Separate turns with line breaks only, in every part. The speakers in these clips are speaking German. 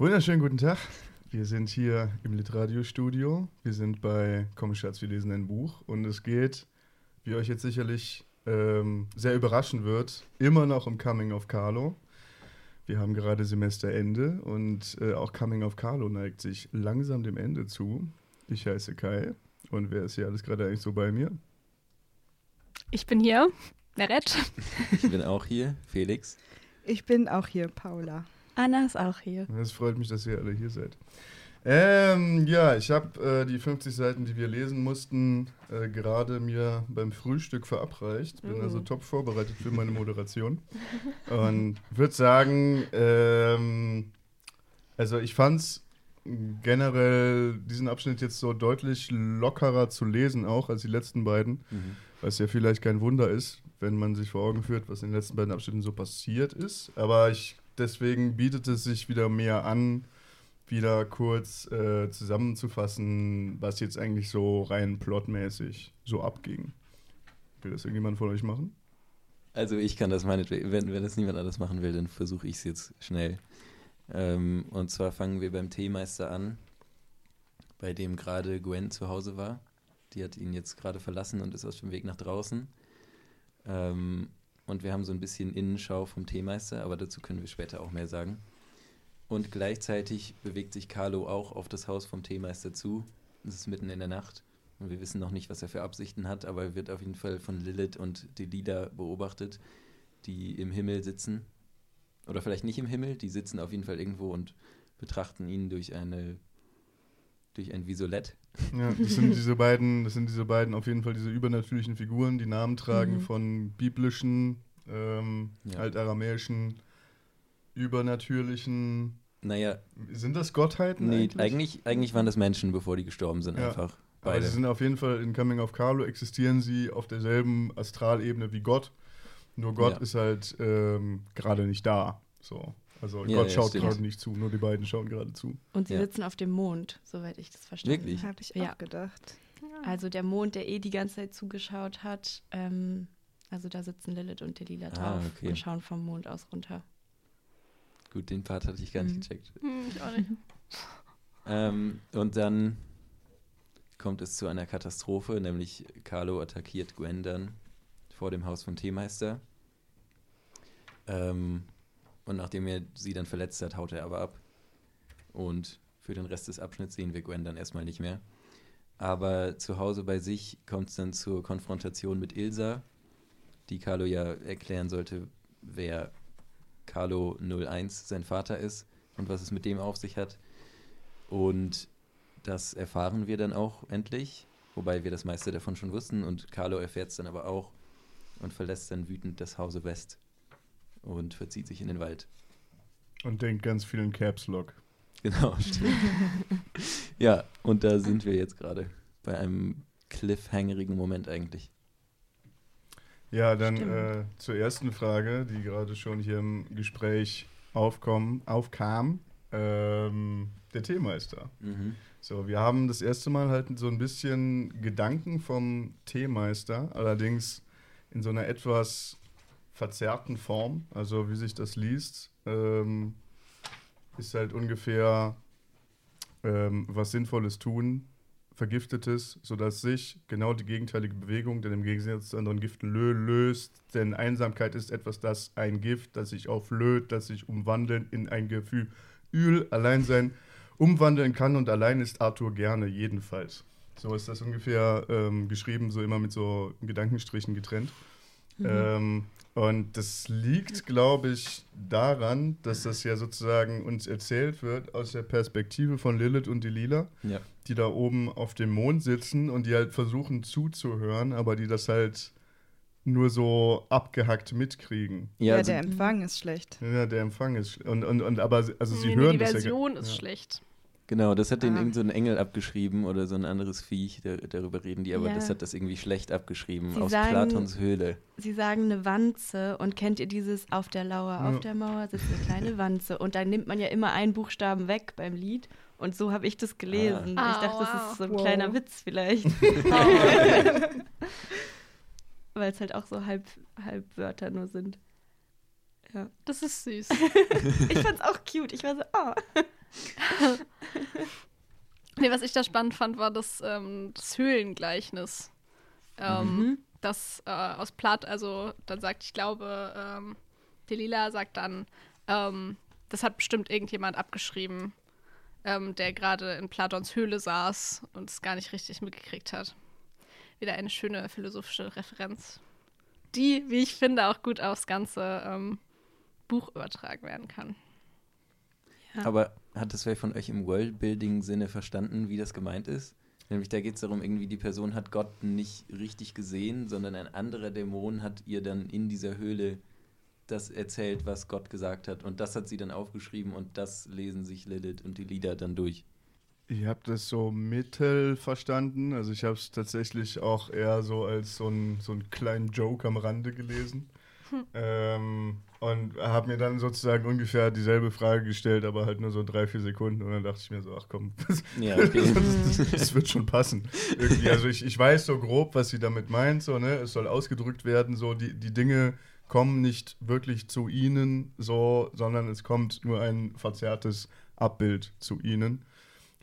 Wunderschönen guten Tag. Wir sind hier im Litradiostudio. Wir sind bei Komm Schatz, wir lesen ein Buch. Und es geht, wie euch jetzt sicherlich ähm, sehr überraschen wird, immer noch um Coming of Carlo. Wir haben gerade Semesterende und äh, auch Coming of Carlo neigt sich langsam dem Ende zu. Ich heiße Kai. Und wer ist hier alles gerade eigentlich so bei mir?
Ich bin hier, Meret.
Ich bin auch hier, Felix.
Ich bin auch hier, Paula.
Anna ist auch hier.
Es freut mich, dass ihr alle hier seid. Ähm, ja, ich habe äh, die 50 Seiten, die wir lesen mussten, äh, gerade mir beim Frühstück verabreicht. Bin
Mhm.
also top vorbereitet für meine Moderation. Und würde sagen, ähm, also ich fand's generell diesen Abschnitt jetzt so deutlich lockerer zu lesen, auch als die letzten beiden.
Mhm.
Was ja vielleicht kein Wunder ist, wenn man sich vor Augen führt, was in den letzten beiden Abschnitten so passiert ist. Aber ich, deswegen bietet es sich wieder mehr an, wieder kurz äh, zusammenzufassen, was jetzt eigentlich so rein plotmäßig so abging. Will das irgendjemand von euch machen?
Also ich kann das meinetwegen, wenn, wenn das niemand anders machen will, dann versuche ich es jetzt schnell. Ähm, und zwar fangen wir beim Teemeister an, bei dem gerade Gwen zu Hause war. Die hat ihn jetzt gerade verlassen und ist auf dem Weg nach draußen. Ähm, und wir haben so ein bisschen Innenschau vom Teemeister, aber dazu können wir später auch mehr sagen. Und gleichzeitig bewegt sich Carlo auch auf das Haus vom Teemeister zu. Es ist mitten in der Nacht. Und wir wissen noch nicht, was er für Absichten hat, aber er wird auf jeden Fall von Lilith und Delila beobachtet, die im Himmel sitzen. Oder vielleicht nicht im Himmel, die sitzen auf jeden Fall irgendwo und betrachten ihn durch eine durch ein Visolett.
Ja, das sind diese beiden, das sind diese beiden auf jeden Fall diese übernatürlichen Figuren, die Namen tragen
Mhm.
von biblischen, ähm,
Ja.
altaramäischen, übernatürlichen.
Naja,
Sind das Gottheiten?
nee,
eigentlich?
eigentlich, eigentlich waren das Menschen, bevor die gestorben sind,
Ja.
einfach.
Aber
Beide.
sie sind auf jeden Fall in Coming of Carlo existieren sie auf derselben Astralebene wie Gott. Nur Gott
Ja.
ist halt ähm, gerade nicht da. So. Also
Ja,
Gott
ja,
schaut
stimmt.
gerade nicht zu, nur die beiden schauen gerade zu.
Und sie
Ja.
sitzen auf dem Mond, soweit ich das verstanden
Wirklich?
habe.
Habe ich
Ja.
auch gedacht.
Also der Mond, der eh die ganze Zeit zugeschaut hat. Ähm, also da sitzen Lilith und Delila drauf
Ah, okay.
und schauen vom Mond aus runter.
Gut, den Part hatte ich gar nicht
Mhm.
gecheckt.
Ich auch nicht.
Ähm, und dann kommt es zu einer Katastrophe, nämlich Carlo attackiert Gwen dann vor dem Haus vom Teemeister. Ähm, und nachdem er sie dann verletzt hat, haut er aber ab. Und für den Rest des Abschnitts sehen wir Gwen dann erstmal nicht mehr. Aber zu Hause bei sich kommt es dann zur Konfrontation mit Ilsa, die Carlo ja erklären sollte, wer Carlo 01 sein Vater ist und was es mit dem auf sich hat. Und das erfahren wir dann auch endlich, wobei wir das meiste davon schon wussten und Carlo erfährt es dann aber auch und verlässt dann wütend das Hause West und verzieht sich in den Wald.
Und denkt ganz viel in Caps Lock.
Genau, stimmt. ja, und da sind wir jetzt gerade bei einem cliffhangerigen Moment eigentlich.
Ja, dann äh, zur ersten Frage, die gerade schon hier im Gespräch aufkommen, aufkam. Ähm, der Teemeister.
Mhm.
So, wir haben das erste Mal halt so ein bisschen Gedanken vom Teemeister, allerdings in so einer etwas verzerrten Form, also wie sich das liest, ähm, ist halt ungefähr ähm, was Sinnvolles tun, Vergiftetes, sodass sich genau die gegenteilige Bewegung, denn im Gegensatz zu anderen Giften lö löst, denn Einsamkeit ist etwas, das ein Gift, das sich auflöst, das sich umwandeln in ein Gefühl Öl, Alleinsein umwandeln kann und allein ist Arthur gerne, jedenfalls. So ist das ungefähr ähm, geschrieben, so immer mit so Gedankenstrichen getrennt. Ähm, und das liegt, glaube ich, daran, dass das ja sozusagen uns erzählt wird aus der Perspektive von Lilith und Delila,
Ja.
die da oben auf dem Mond sitzen und die halt versuchen zuzuhören, aber die das halt nur so abgehackt mitkriegen.
Ja,
also,
der Empfang ist schlecht.
Ja, der Empfang ist sch- und, und, und aber sie- also sie
Nee,
hören
die
das ja
Version ist
ja.
schlecht.
Genau, das hat den
Ah.
irgend so ein Engel abgeschrieben oder so ein anderes Viech, der, darüber reden die, aber
Ja.
das hat das irgendwie schlecht abgeschrieben
Sie
aus
sagen-
Platons Höhle.
Sie sagen eine Wanze und kennt ihr dieses auf der Lauer,
Ja.
auf der Mauer sitzt eine kleine Wanze und da nimmt man ja immer einen Buchstaben weg beim Lied und so habe ich das gelesen.
Ah.
ich dachte, das
wow.
ist so ein
Wow.
kleiner Witz vielleicht. Weil es halt auch so halb, halb Wörter nur sind. Ja.
Das ist süß.
Ich fand's auch cute. Ich war so, oh.
Nee, was ich da spannend fand, war das, ähm, das Höhlengleichnis. Ähm,
Mhm.
Das äh, aus Platt, also dann sagt, ich glaube, ähm, Delila sagt dann, ähm, das hat bestimmt irgendjemand abgeschrieben, ähm, der gerade in Platons Höhle saß und es gar nicht richtig mitgekriegt hat. Wieder eine schöne philosophische Referenz, die, wie ich finde, auch gut aufs ganze ähm, Buch übertragen werden kann.
Ja.
Aber hat das wer von euch im Worldbuilding-Sinne verstanden, wie das gemeint ist? Nämlich da geht es darum, irgendwie die Person hat Gott nicht richtig gesehen, sondern ein anderer Dämon hat ihr dann in dieser Höhle das erzählt, was Gott gesagt hat. Und das hat sie dann aufgeschrieben und das lesen sich Lilith und die Lieder dann durch.
Ich habe das so mittel verstanden. Also ich habe es tatsächlich auch eher so als so, ein, so einen kleinen Joke am Rande gelesen. Ähm, und habe mir dann sozusagen ungefähr dieselbe Frage gestellt, aber halt nur so drei, vier Sekunden. Und dann dachte ich mir so, ach komm, das,
Ja, okay.
das, das wird schon passen. Irgendwie, also ich, ich weiß so grob, was sie damit meint. So, ne? Es soll ausgedrückt werden, so die, die Dinge kommen nicht wirklich zu ihnen, so, sondern es kommt nur ein verzerrtes Abbild zu ihnen.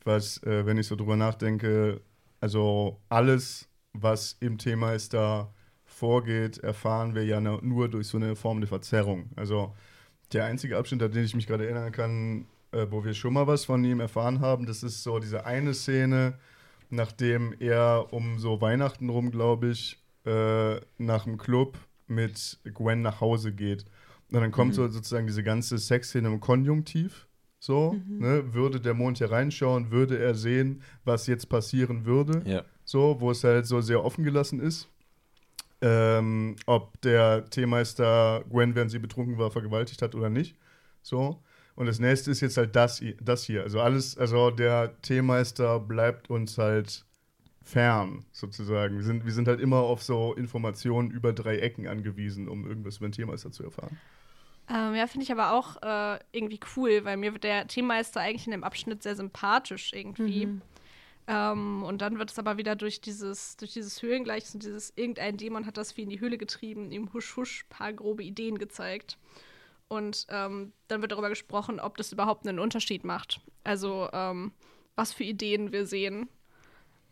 Was, äh, wenn ich so drüber nachdenke, also alles, was im Thema ist da vorgeht, erfahren wir ja nur durch so eine Form der Verzerrung. Also der einzige Abschnitt, an den ich mich gerade erinnern kann, äh, wo wir schon mal was von ihm erfahren haben, das ist so diese eine Szene, nachdem er um so Weihnachten rum, glaube ich, äh, nach dem Club mit Gwen nach Hause geht. Und dann kommt
Mhm.
so sozusagen diese ganze Sexszene im Konjunktiv. So, ne? würde der Mond hier reinschauen, würde er sehen, was jetzt passieren würde
Ja.
so, wo es halt so sehr offen gelassen ist. Ähm, ob der Teemeister Gwen, während sie betrunken war, vergewaltigt hat oder nicht. So. Und das nächste ist jetzt halt das, das hier. Also alles, also der Teemeister bleibt uns halt fern, sozusagen. Wir sind, wir sind halt immer auf so Informationen über drei Ecken angewiesen, um irgendwas über den Teemeister zu erfahren.
Ähm, ja, finde ich aber auch äh, irgendwie cool, weil mir wird der Teammeister eigentlich in dem Abschnitt sehr sympathisch irgendwie.
Mhm.
Ähm, und dann wird es aber wieder durch dieses, durch dieses Höhlengleichnis und dieses irgendein Dämon hat das wie in die Höhle getrieben, ihm husch husch paar grobe Ideen gezeigt. Und ähm, dann wird darüber gesprochen, ob das überhaupt einen Unterschied macht. Also ähm, was für Ideen wir sehen,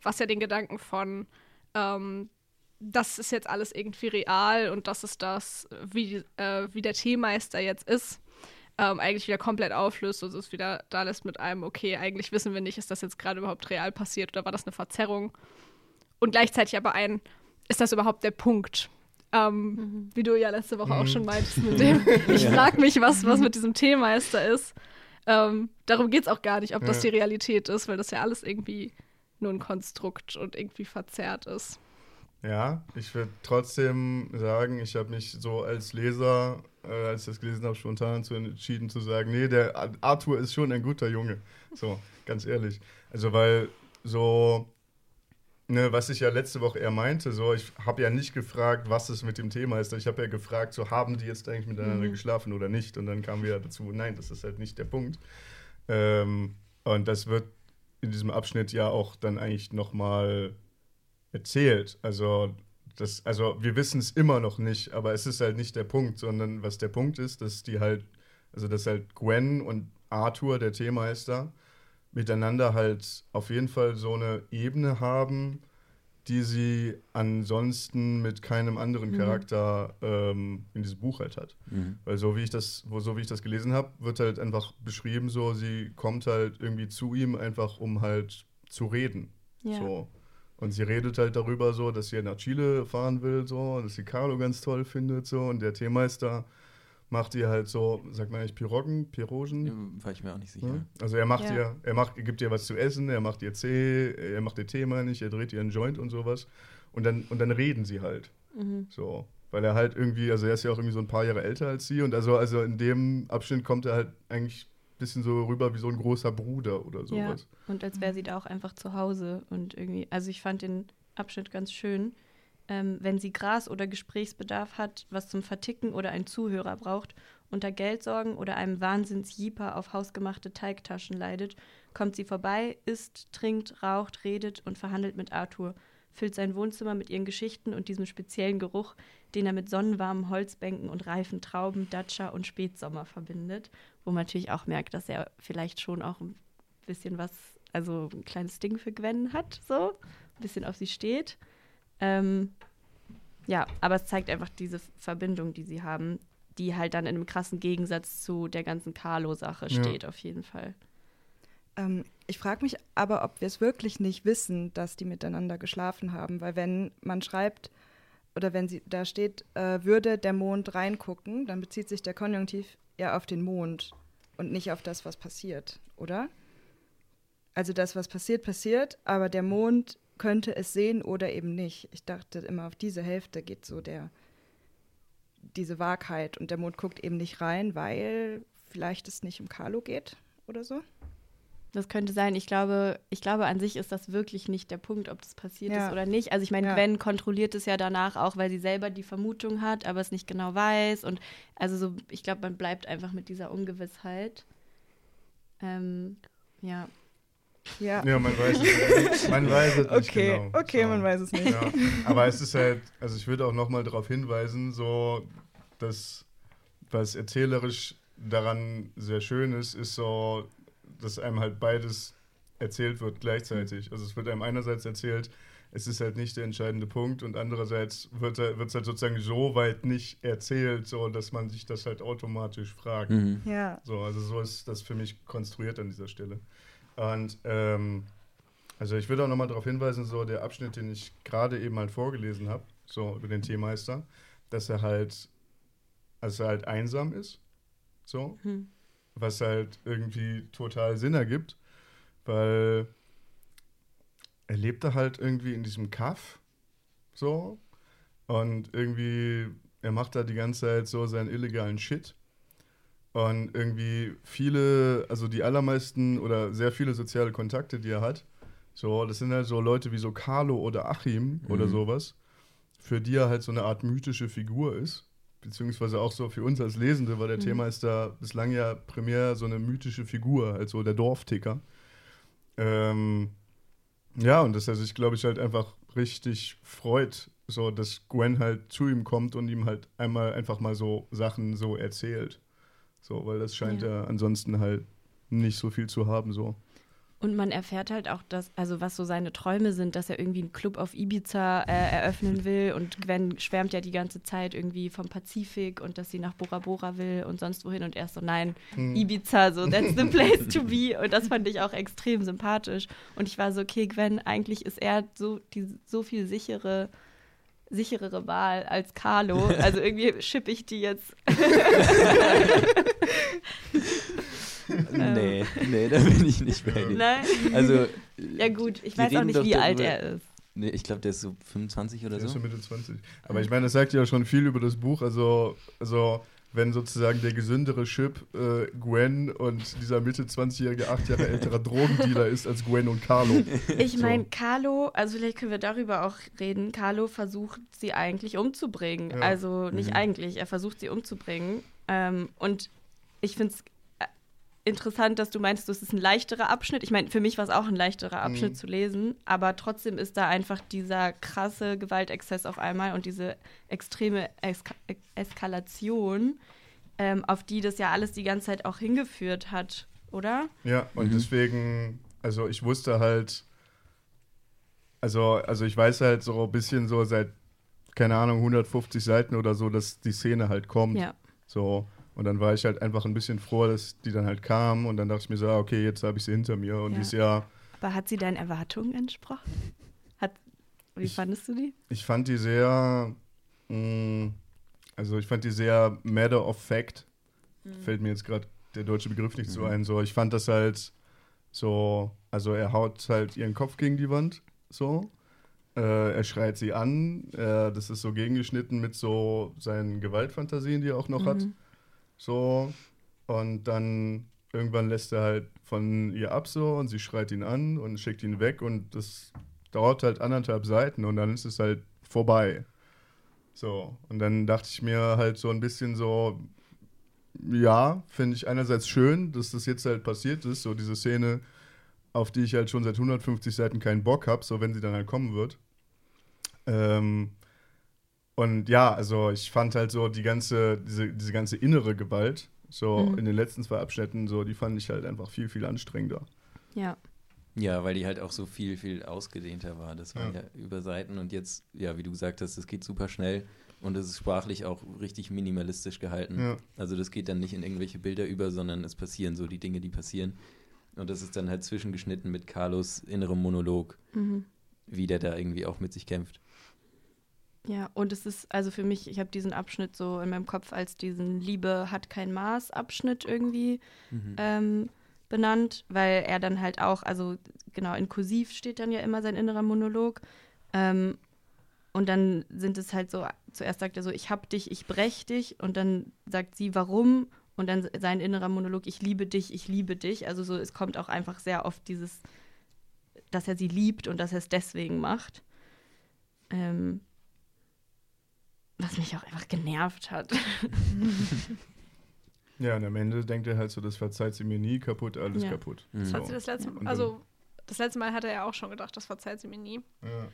was ja den Gedanken von ähm, das ist jetzt alles irgendwie real und das ist das, wie, äh, wie der Teemeister jetzt ist, ähm, eigentlich wieder komplett auflöst und es wieder da lässt mit einem, okay, eigentlich wissen wir nicht, ist das jetzt gerade überhaupt real passiert oder war das eine Verzerrung? Und gleichzeitig aber ein, ist das überhaupt der Punkt? Ähm, Wie du ja letzte Woche auch
Mhm.
schon meintest mit dem, ich frage mich, was, was mit diesem Teemeister ist. Ähm, darum geht es auch gar nicht, ob das
Ja.
die Realität ist, weil das ja alles irgendwie nur ein Konstrukt und irgendwie verzerrt ist.
Ja, ich würde trotzdem sagen, ich habe mich so als Leser, äh, als ich das gelesen habe, spontan dazu entschieden zu sagen, nee, der Ar- Arthur ist schon ein guter Junge. So, ganz ehrlich. Also, weil so, ne, was ich ja letzte Woche eher meinte, so, ich habe ja nicht gefragt, was es mit dem Thema ist. Ich habe ja gefragt, so, haben die jetzt eigentlich miteinander
Mhm.
geschlafen oder nicht? Und dann kamen wir ja dazu, nein, das ist halt nicht der Punkt. Ähm, und das wird in diesem Abschnitt ja auch dann eigentlich nochmal erzählt. Also, das, also wir wissen es immer noch nicht, aber es ist halt nicht der Punkt, sondern was der Punkt ist, dass die halt, also dass halt Gwen und Arthur, der Teemeister, miteinander halt auf jeden Fall so eine Ebene haben, die sie ansonsten mit keinem anderen
Mhm.
Charakter ähm, in diesem Buch halt hat.
Mhm.
Weil so wie ich das, wo, so wie ich das gelesen habe, wird halt einfach beschrieben, so sie kommt halt irgendwie zu ihm, einfach um halt zu reden.
Ja.
So. Und sie redet halt darüber so, dass sie nach Chile fahren will, so, dass sie Carlo ganz toll findet, so. Und der Teemeister macht ihr halt so, sagt man eigentlich Piroggen, Pirogen?
Ja, War ich mir auch nicht sicher.
Ne? Also er macht
Ja.
ihr, er macht, er gibt ihr was zu essen, er macht ihr Tee, er macht ihr Tee, meine ich, er dreht ihr einen Joint und sowas. Und dann, und dann reden sie halt.
Mhm.
So. Weil er halt irgendwie, also er ist ja auch irgendwie so ein paar Jahre älter als sie und also, also in dem Abschnitt kommt er halt eigentlich bisschen so rüber wie so ein großer Bruder oder
Ja,
sowas.
und als wäre sie da auch einfach zu Hause und irgendwie, also ich fand den Abschnitt ganz schön. Ähm, wenn sie Gras oder Gesprächsbedarf hat, was zum Verticken oder ein Zuhörer braucht, unter Geldsorgen oder einem Wahnsinns-Jeeper auf hausgemachte Teigtaschen leidet, kommt sie vorbei, isst, trinkt, raucht, redet und verhandelt mit Arthur, füllt sein Wohnzimmer mit ihren Geschichten und diesem speziellen Geruch, den er mit sonnenwarmen Holzbänken und reifen Trauben, Datscha und Spätsommer verbindet. Wo man natürlich auch merkt, dass er vielleicht schon auch ein bisschen was, also ein kleines Ding für Gwen hat, so, ein bisschen auf sie steht. Ähm, ja, aber es zeigt einfach diese Verbindung, die sie haben, die halt dann in einem krassen Gegensatz zu der ganzen Carlo-Sache
Ja.
steht, auf jeden Fall.
Ähm, ich frage mich aber, ob wir es wirklich nicht wissen, dass die miteinander geschlafen haben. Weil wenn man schreibt, oder wenn sie da steht, äh, würde der Mond reingucken, dann bezieht sich der Konjunktiv ja auf den Mond und nicht auf das, was passiert, oder? Also das, was passiert, passiert, aber der Mond könnte es sehen oder eben nicht. Ich dachte immer, auf diese Hälfte geht so der diese Wahrheit und der Mond guckt eben nicht rein, weil vielleicht es nicht um Carlo geht oder so.
Das könnte sein. Ich glaube, ich glaube, an sich ist das wirklich nicht der Punkt, ob das passiert
Ja.
ist oder nicht. Also ich meine,
Ja.
Gwen kontrolliert es ja danach auch, weil sie selber die Vermutung hat, aber es nicht genau weiß. Und also so, ich glaube, man bleibt einfach mit dieser Ungewissheit. Ähm, ja.
Ja.
Ja, man weiß es nicht. Man weiß es nicht
Okay,
genau.
okay, man weiß es nicht.
Ja, aber es ist halt, also ich würde auch nochmal darauf hinweisen, so, dass was erzählerisch daran sehr schön ist, ist so, dass einem halt beides erzählt wird gleichzeitig. Also es wird einem einerseits erzählt, es ist halt nicht der entscheidende Punkt und andererseits wird es halt sozusagen so weit nicht erzählt, so dass man sich das halt automatisch fragt.
Mhm.
Ja.
So, also so ist das für mich konstruiert an dieser Stelle. Und ähm, also ich würde auch nochmal darauf hinweisen, so der Abschnitt, den ich gerade eben halt vorgelesen habe, so über den Teemeister, dass er halt, also er halt einsam ist, so,
Hm.
Was halt irgendwie total Sinn ergibt, weil er lebt da halt irgendwie in diesem Kaff, so, und irgendwie, er macht da die ganze Zeit so seinen illegalen Shit. Und irgendwie viele, also die allermeisten oder sehr viele soziale Kontakte, die er hat, so, das sind halt so Leute wie so Carlo oder Achim oder
Mhm.
sowas, für die er halt so eine Art mythische Figur ist. Beziehungsweise auch so für uns als Lesende war der
Mhm.
Themeister bislang ja primär so eine mythische Figur, also der Dorfticker. Ähm, ja, und dass er sich, glaube ich, halt einfach richtig freut, so dass Gwen halt zu ihm kommt und ihm halt einmal einfach mal so Sachen so erzählt. So, weil das scheint
Ja.
ja, ansonsten halt nicht so viel zu haben, so.
Und man erfährt halt auch, dass, also was so seine Träume sind, dass er irgendwie einen Club auf Ibiza äh, eröffnen will. Und Gwen schwärmt ja die ganze Zeit irgendwie vom Pazifik und dass sie nach Bora Bora will und sonst wohin. Und er ist so, nein,
Hm.
Ibiza, so that's the place to be. Und das fand ich auch extrem sympathisch. Und ich war so, okay, Gwen, eigentlich ist er so, die, so viel sichere sicherere Wahl als Carlo, also irgendwie schippe ich die jetzt.
Nee, nee, da bin ich nicht dir.
Nein?
Also,
Ja gut, ich weiß auch nicht, wie alt
darüber-
er ist.
Nee, ich glaube, der ist so 25 oder
Der ist
so.
schon Mitte 20. Aber ich meine, das sagt ja schon viel über das Buch. Also, also wenn sozusagen der gesündere Chip äh, Gwen und dieser Mitte 20-jährige, acht Jahre älterer Drogendealer ist als Gwen und Carlo.
Ich
So.
meine, Carlo, also vielleicht können wir darüber auch reden. Carlo versucht sie eigentlich umzubringen.
Ja.
Also nicht
Mhm.
eigentlich, er versucht sie umzubringen. Ähm, und ich finde es interessant, dass du meinst, das ist ein leichterer Abschnitt. Ich meine, für mich war es auch ein leichterer Abschnitt
Mhm.
zu lesen, aber trotzdem ist da einfach dieser krasse Gewaltexzess auf einmal und diese extreme Eska Eskalation, ähm, auf die das ja alles die ganze Zeit auch hingeführt hat, oder?
Ja, und
Mhm.
deswegen, also ich wusste halt, also, also ich weiß halt so ein bisschen so seit, keine Ahnung, 150 Seiten oder so, dass die Szene halt kommt.
Ja.
So. Und dann war ich halt einfach ein bisschen froh, dass die dann halt kam. Und dann dachte ich mir so, ah, okay, jetzt habe ich sie hinter mir. Und
Ja.
die ist ja,
Aber hat sie deinen Erwartungen entsprochen? Hat, wie
Ich-
fandest du die?
ich fand die sehr, mh, also ich fand die sehr matter of fact. Fällt mir jetzt gerade der deutsche Begriff nicht so
Mhm.
ein. So, ich fand das halt so, also er haut halt ihren Kopf gegen die Wand, so. Äh, er schreit sie an. Äh, das ist so gegengeschnitten mit so seinen Gewaltfantasien, die er auch noch hat. So. Und dann irgendwann lässt er halt von ihr ab so und sie schreit ihn an und schickt ihn weg und das dauert halt anderthalb Seiten und dann ist es halt vorbei. So. Und dann dachte ich mir halt so ein bisschen so, ja, finde ich einerseits schön, dass das jetzt halt passiert ist, so diese Szene, auf die ich halt schon seit 150 Seiten keinen Bock habe, so wenn sie dann halt kommen wird. Ähm, und ja, also ich fand halt so die ganze, diese, diese ganze innere Gewalt, so
Mhm.
in den letzten zwei Abschnitten, so, die fand ich halt einfach viel, viel anstrengender.
Ja.
Ja, weil die halt auch so viel, viel ausgedehnter war. Das waren
Ja.
ja, über Seiten und jetzt, ja, wie du gesagt hast, das geht super schnell und es ist sprachlich auch richtig minimalistisch gehalten.
Ja.
Also das geht dann nicht in irgendwelche Bilder über, sondern es passieren so die Dinge, die passieren. Und das ist dann halt zwischengeschnitten mit Carlos innerem Monolog,
Mhm.
wie der da irgendwie auch mit sich kämpft.
Ja, und es ist, also für mich, ich habe diesen Abschnitt so in meinem Kopf als diesen Liebe hat kein Maß Abschnitt irgendwie ähm, benannt, weil er dann halt auch, also genau, in Kursiv steht dann ja immer sein innerer Monolog. Ähm, und dann sind es halt so, zuerst sagt er so, ich hab dich, ich brech dich. Und dann sagt sie, warum? Und dann sein innerer Monolog, ich liebe dich, ich liebe dich. Also so, es kommt auch einfach sehr oft dieses, dass er sie liebt und dass er es deswegen macht. Ähm, was mich auch einfach genervt hat.
Ja, und am Ende denkt er halt so, das verzeiht sie mir nie, kaputt, alles
Ja.
kaputt.
Mhm.
Das
So.
hat sie das letzte
Und
Mal,
dann-
also das letzte Mal hat er ja auch schon gedacht, das verzeiht sie mir nie.
Ja,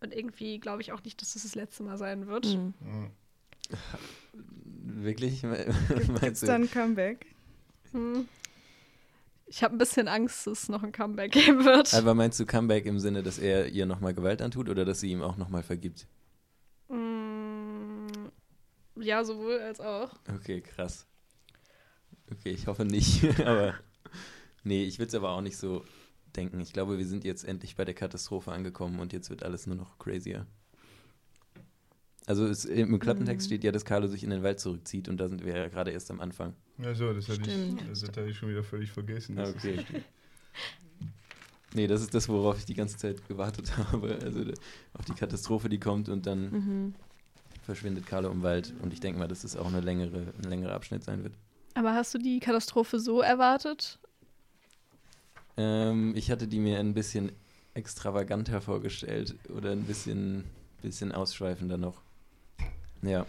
Und irgendwie glaube ich auch nicht, dass das das letzte Mal sein wird.
Mhm.
ja.
Wirklich?
Gibt
Meinst
es
du?
dann ein Comeback?
Hm. Ich habe ein bisschen Angst, dass es noch ein Comeback geben wird.
Aber meinst du Comeback im Sinne, dass er ihr nochmal Gewalt antut oder dass sie ihm auch nochmal vergibt?
Ja, sowohl als auch.
Okay, krass. Okay, ich hoffe nicht, aber nee, ich würde es aber auch nicht so denken. Ich glaube, wir sind jetzt endlich bei der Katastrophe angekommen und jetzt wird alles nur noch crazier. Also es, im Klappentext
Mhm.
steht ja, dass Carlo sich in den Wald zurückzieht und da sind wir ja gerade erst am Anfang.
Ja, so, das hatte, ich, das hatte ich schon wieder völlig vergessen. dass das
Okay.
steht.
Nee, das ist das, worauf ich die ganze Zeit gewartet habe. Also auf die Katastrophe, die kommt und dann
Mhm.
Verschwindet Carlo im Wald. Und ich denke mal, dass es auch eine längere, ein längerer Abschnitt sein wird.
Aber hast du die Katastrophe so erwartet?
Ähm, ich hatte die mir ein bisschen extravaganter vorgestellt oder ein bisschen, bisschen ausschweifender noch. Ja.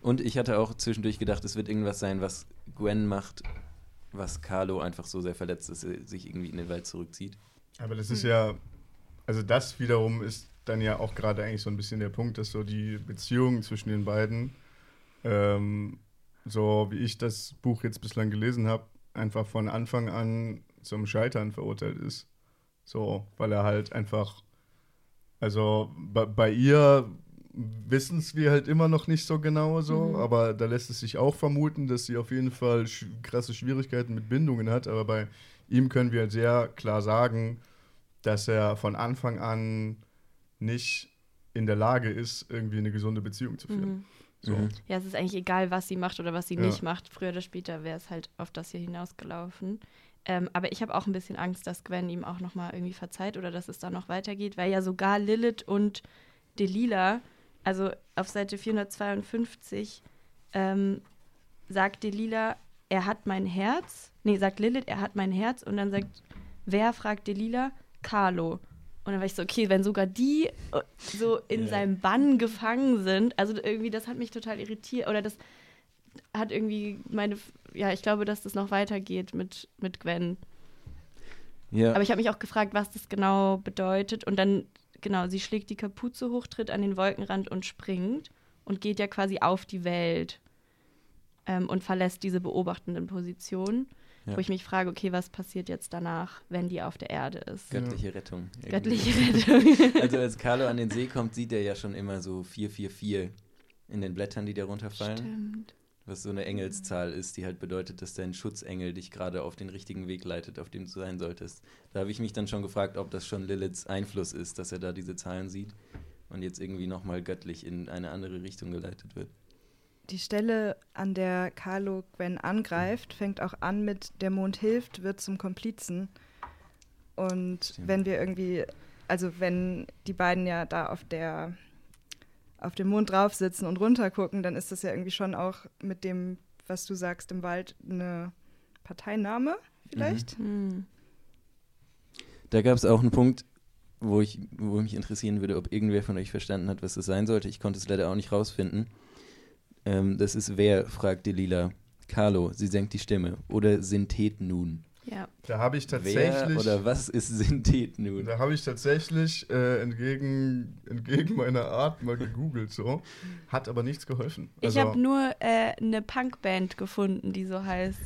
Und ich hatte auch zwischendurch gedacht, es wird irgendwas sein, was Gwen macht, was Carlo einfach so sehr verletzt, dass er sich irgendwie in den Wald zurückzieht.
Aber das ist ja, also das wiederum ist dann ja auch gerade eigentlich so ein bisschen der Punkt, dass so die Beziehung zwischen den beiden, ähm, so wie ich das Buch jetzt bislang gelesen habe, einfach von Anfang an zum Scheitern verurteilt ist. So, weil er halt einfach, also bei, ihr wissen es wir halt immer noch nicht so genau so,
Mhm.
aber da lässt es sich auch vermuten, dass sie auf jeden Fall sch krasse Schwierigkeiten mit Bindungen hat, aber bei ihm können wir halt sehr klar sagen, dass er von Anfang an nicht in der Lage ist, irgendwie eine gesunde Beziehung zu führen.
Mhm.
So.
Mhm.
Ja, es ist eigentlich egal, was sie macht oder was sie
Ja.
nicht macht. Früher oder später wäre es halt auf das hier hinausgelaufen. Ähm, aber ich habe auch ein bisschen Angst, dass Gwen ihm auch nochmal irgendwie verzeiht oder dass es da noch weitergeht, weil ja sogar Lilith und Delila, also auf Seite 452, ähm, sagt Delila, er hat mein Herz. Nee, sagt Lilith, er hat mein Herz. Und dann sagt, wer fragt Delila? Carlo. Und dann war ich so, okay, wenn sogar die äh, so in
Ja.
seinem Bann gefangen sind, also irgendwie, das hat mich total irritiert. Oder das hat irgendwie meine, ja, ich glaube, dass das noch weitergeht mit, mit Gwen.
Ja.
Aber ich habe mich auch gefragt, was das genau bedeutet. Und dann, genau, sie schlägt die Kapuze hoch, tritt an den Wolkenrand und springt und geht ja quasi auf die Welt ähm, und verlässt diese beobachtenden Positionen.
Ja.
Wo ich mich frage, okay, was passiert jetzt danach, wenn die auf der Erde ist?
Göttliche Rettung. irgendwie.
Göttliche Rettung.
Also als Carlo an den See kommt, sieht er ja schon immer so 444 in den Blättern, die da runterfallen.
Stimmt.
Was so eine Engelszahl ist, die halt bedeutet, dass dein Schutzengel dich gerade auf den richtigen Weg leitet, auf dem du sein solltest. Da habe ich mich dann schon gefragt, ob das schon Liliths Einfluss ist, dass er da diese Zahlen sieht und jetzt irgendwie nochmal göttlich in eine andere Richtung geleitet wird.
Die Stelle, an der Carlo Gwen angreift, fängt auch an mit Der Mond hilft, wird zum Komplizen. Und
Stimmt.
wenn wir irgendwie, also wenn die beiden ja da auf der auf dem Mond drauf sitzen und runtergucken, dann ist das ja irgendwie schon auch mit dem, was du sagst, im Wald eine Parteinahme vielleicht.
Hm.
Da gab es auch einen Punkt, wo, ich, wo mich interessieren würde, ob irgendwer von euch verstanden hat, was das sein sollte. Ich konnte es leider auch nicht rausfinden. Ähm, das ist wer, fragt Delila. Carlo, sie senkt die Stimme. Oder Synthet nun.
Ja.
Da habe ich
Wer
tatsächlich.
oder was ist Synthet nun?
Da habe ich tatsächlich äh, entgegen, entgegen meiner Art mal gegoogelt, so. Hat aber nichts geholfen.
Ich
Also,
habe nur äh, eine Punkband gefunden, die so heißt.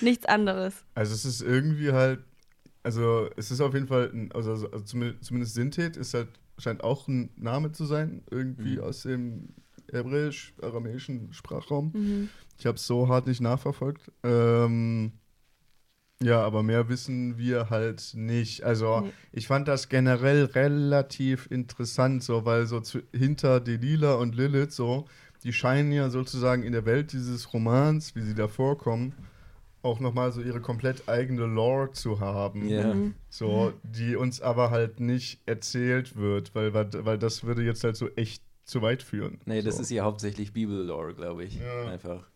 Nichts anderes.
also es ist irgendwie halt, also es ist auf jeden Fall, ein, also, also zumindest, zumindest Synthet ist halt, scheint auch ein Name zu sein, irgendwie
Mhm.
aus dem hebräisch-aramäischen Sprachraum.
Mhm.
Ich habe es so hart nicht nachverfolgt. Ähm, ja, aber mehr wissen wir halt nicht. Also
Nee.
ich fand das generell relativ interessant, so weil so zu, hinter Delila und Lilith so, die scheinen ja sozusagen in der Welt dieses Romans, wie sie da vorkommen, auch nochmal so ihre komplett eigene Lore zu haben.
Ja.
Mhm.
So, die uns aber halt nicht erzählt wird, weil, weil, weil das würde jetzt halt so echt zu weit führen.
Nee, das
so.
ist ja hauptsächlich Bibel-Lore, glaube ich.
Ja.
Einfach.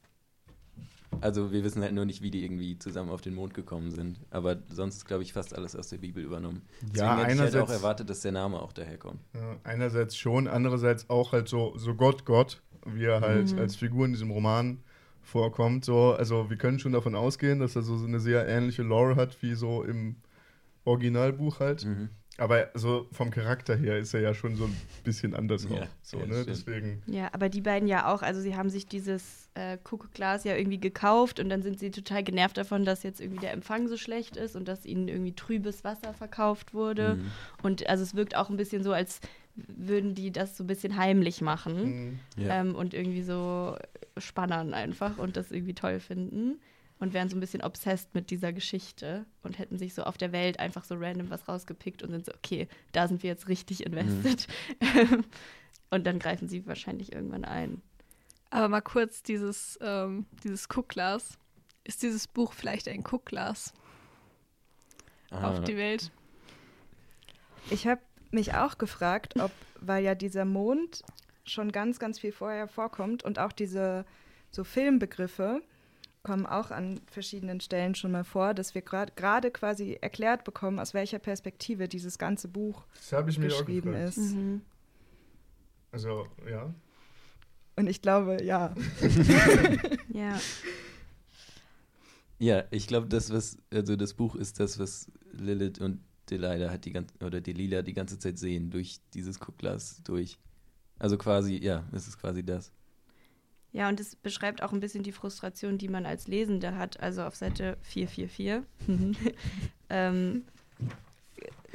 Also wir wissen halt nur nicht, wie die irgendwie zusammen auf den Mond gekommen sind. Aber sonst ist, glaube ich, fast alles aus der Bibel übernommen. Deswegen
Ja,
hätte ich halt auch erwartet, dass der Name auch daherkommt.
Ja, einerseits schon, andererseits auch halt so, so Gott, Gott, wie er halt
Mhm.
als Figur in diesem Roman vorkommt. So, also wir können schon davon ausgehen, dass er so eine sehr ähnliche Lore hat wie so im Originalbuch halt.
Mhm.
Aber so vom Charakter her ist er ja schon so ein bisschen anders
Ja,
auch. So,
ja,
ne? Deswegen.
Ja, aber die beiden ja auch. Also sie haben sich dieses äh, Kuckuckglas ja irgendwie gekauft und dann sind sie total genervt davon, dass jetzt irgendwie der Empfang so schlecht ist und dass ihnen irgendwie trübes Wasser verkauft wurde.
Mhm.
Und also es wirkt auch ein bisschen so, als würden die das so ein bisschen heimlich machen.
Mhm.
Ja.
ähm, und irgendwie so spannern einfach und das irgendwie toll finden und wären so ein bisschen obsessed mit dieser Geschichte und hätten sich so auf der Welt einfach so random was rausgepickt und sind so, okay, da sind wir jetzt richtig invested. und dann greifen sie wahrscheinlich irgendwann ein.
Aber mal kurz dieses, ähm, dieses Guckglas. Ist dieses Buch vielleicht ein Guckglas
Ah,
auf die Welt?
Ich habe mich auch gefragt, ob, weil ja dieser Mond schon ganz, ganz viel vorher vorkommt und auch diese so Filmbegriffe kommen auch an verschiedenen Stellen schon mal vor, dass wir grad- gerade quasi erklärt bekommen, aus welcher Perspektive dieses ganze Buch
Das habe ich mir auch
geschrieben ist.
Mhm.
Also, ja.
Und ich glaube, ja.
Ja.
Ja, ich glaube, das, was, also das Buch ist das, was Lilith und Delilah hat die ganze, oder Delilah die ganze Zeit sehen, durch dieses Guckglas durch. Also quasi, ja, es ist quasi das.
Ja, und es beschreibt auch ein bisschen die Frustration, die man als Lesende hat. Also auf Seite 444 ähm,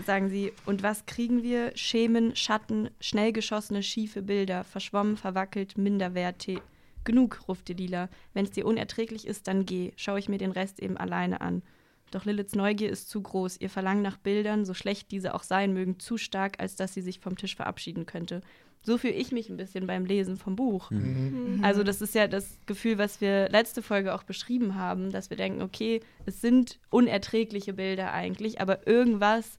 sagen sie, und was kriegen wir? Schemen, Schatten, schnell geschossene, schiefe Bilder, verschwommen, verwackelt, minderwertig. Genug, ruft Delila. Wenn es dir unerträglich ist, dann geh. Schaue ich mir den Rest eben alleine an. Doch Liliths Neugier ist zu groß, ihr Verlangen nach Bildern, so schlecht diese auch sein mögen, zu stark, als dass sie sich vom Tisch verabschieden könnte. So fühle ich mich ein bisschen beim Lesen vom Buch.
Mhm.
Also das ist ja das Gefühl, was wir letzte Folge auch beschrieben haben, dass wir denken, okay, es sind unerträgliche Bilder eigentlich, aber irgendwas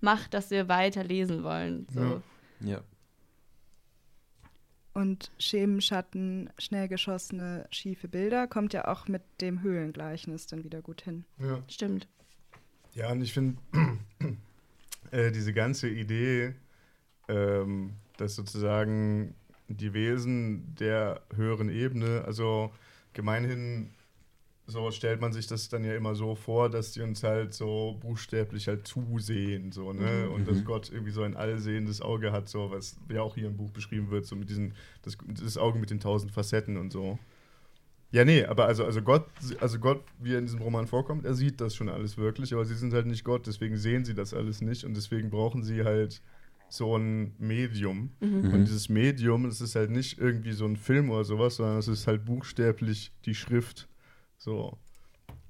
macht, dass wir weiter lesen wollen. So.
Ja.
Ja.
Und Schemen, Schatten, schnell geschossene, schiefe Bilder kommt ja auch mit dem Höhlengleichnis dann wieder gut hin.
Ja.
Stimmt.
Ja, und ich finde, äh, diese ganze Idee, ähm, dass sozusagen die Wesen der höheren Ebene, also gemeinhin so stellt man sich das dann ja immer so vor, dass die uns halt so buchstäblich halt zusehen, so, ne?
Mhm.
Und dass
Mhm.
Gott irgendwie so ein allsehendes Auge hat, so, was ja auch hier im Buch beschrieben wird, so mit diesen, das, das Auge mit den tausend Facetten und so. Ja, nee, aber also, also Gott, also Gott, wie er in diesem Roman vorkommt, er sieht das schon alles wirklich, aber sie sind halt nicht Gott, deswegen sehen sie das alles nicht und deswegen brauchen sie halt so ein Medium.
Mhm.
Und dieses Medium, das ist halt nicht irgendwie so ein Film oder sowas, sondern es ist halt buchstäblich die Schrift. So.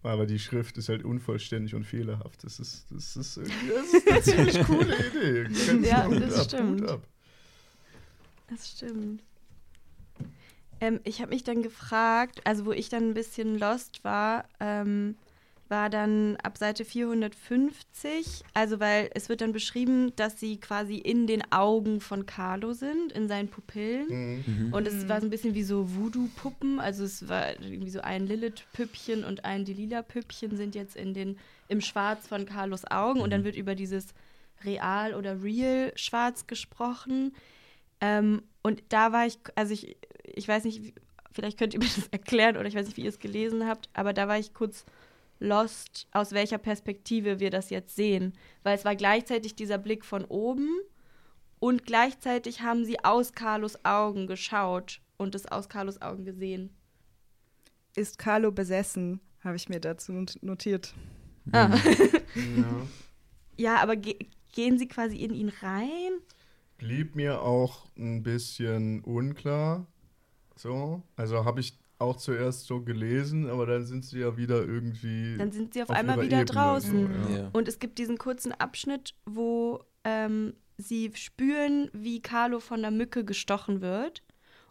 Aber die Schrift ist halt unvollständig und fehlerhaft. Das ist, das ist, irgendwie- das ist eine ziemlich coole Idee. Ganz
Ja, das
ab,
stimmt. Das stimmt. Ähm, ich habe mich dann gefragt, also wo ich dann ein bisschen lost war, ähm, war dann ab Seite 450, also weil es wird dann beschrieben, dass sie quasi in den Augen von Carlo sind, in seinen Pupillen.
Mhm.
Mhm.
Und es war so ein bisschen wie so Voodoo-Puppen. Also es war irgendwie so ein Lilith-Püppchen und ein Delila-Püppchen sind jetzt in den, im Schwarz von Carlos Augen. Und dann
Mhm.
wird über dieses Real oder Real Schwarz gesprochen. Ähm, und da war ich, also ich, ich weiß nicht, vielleicht könnt ihr mir das erklären oder ich weiß nicht, wie ihr es gelesen habt, aber da war ich kurz lost, aus welcher Perspektive wir das jetzt sehen. Weil es war gleichzeitig dieser Blick von oben und gleichzeitig haben sie aus Carlos Augen geschaut und es aus Carlos Augen gesehen.
Ist Carlo besessen, habe ich mir dazu not- notiert.
Ah.
Ja.
ja, aber ge gehen sie quasi in ihn rein?
Blieb mir auch ein bisschen unklar. So. Also habe ich auch zuerst so gelesen, aber dann sind sie ja wieder irgendwie.
Dann sind sie auf,
auf
einmal wieder
Ebene,
draußen.
so,
Ja.
Und es gibt diesen kurzen Abschnitt, wo ähm, sie spüren, wie Carlo von der Mücke gestochen wird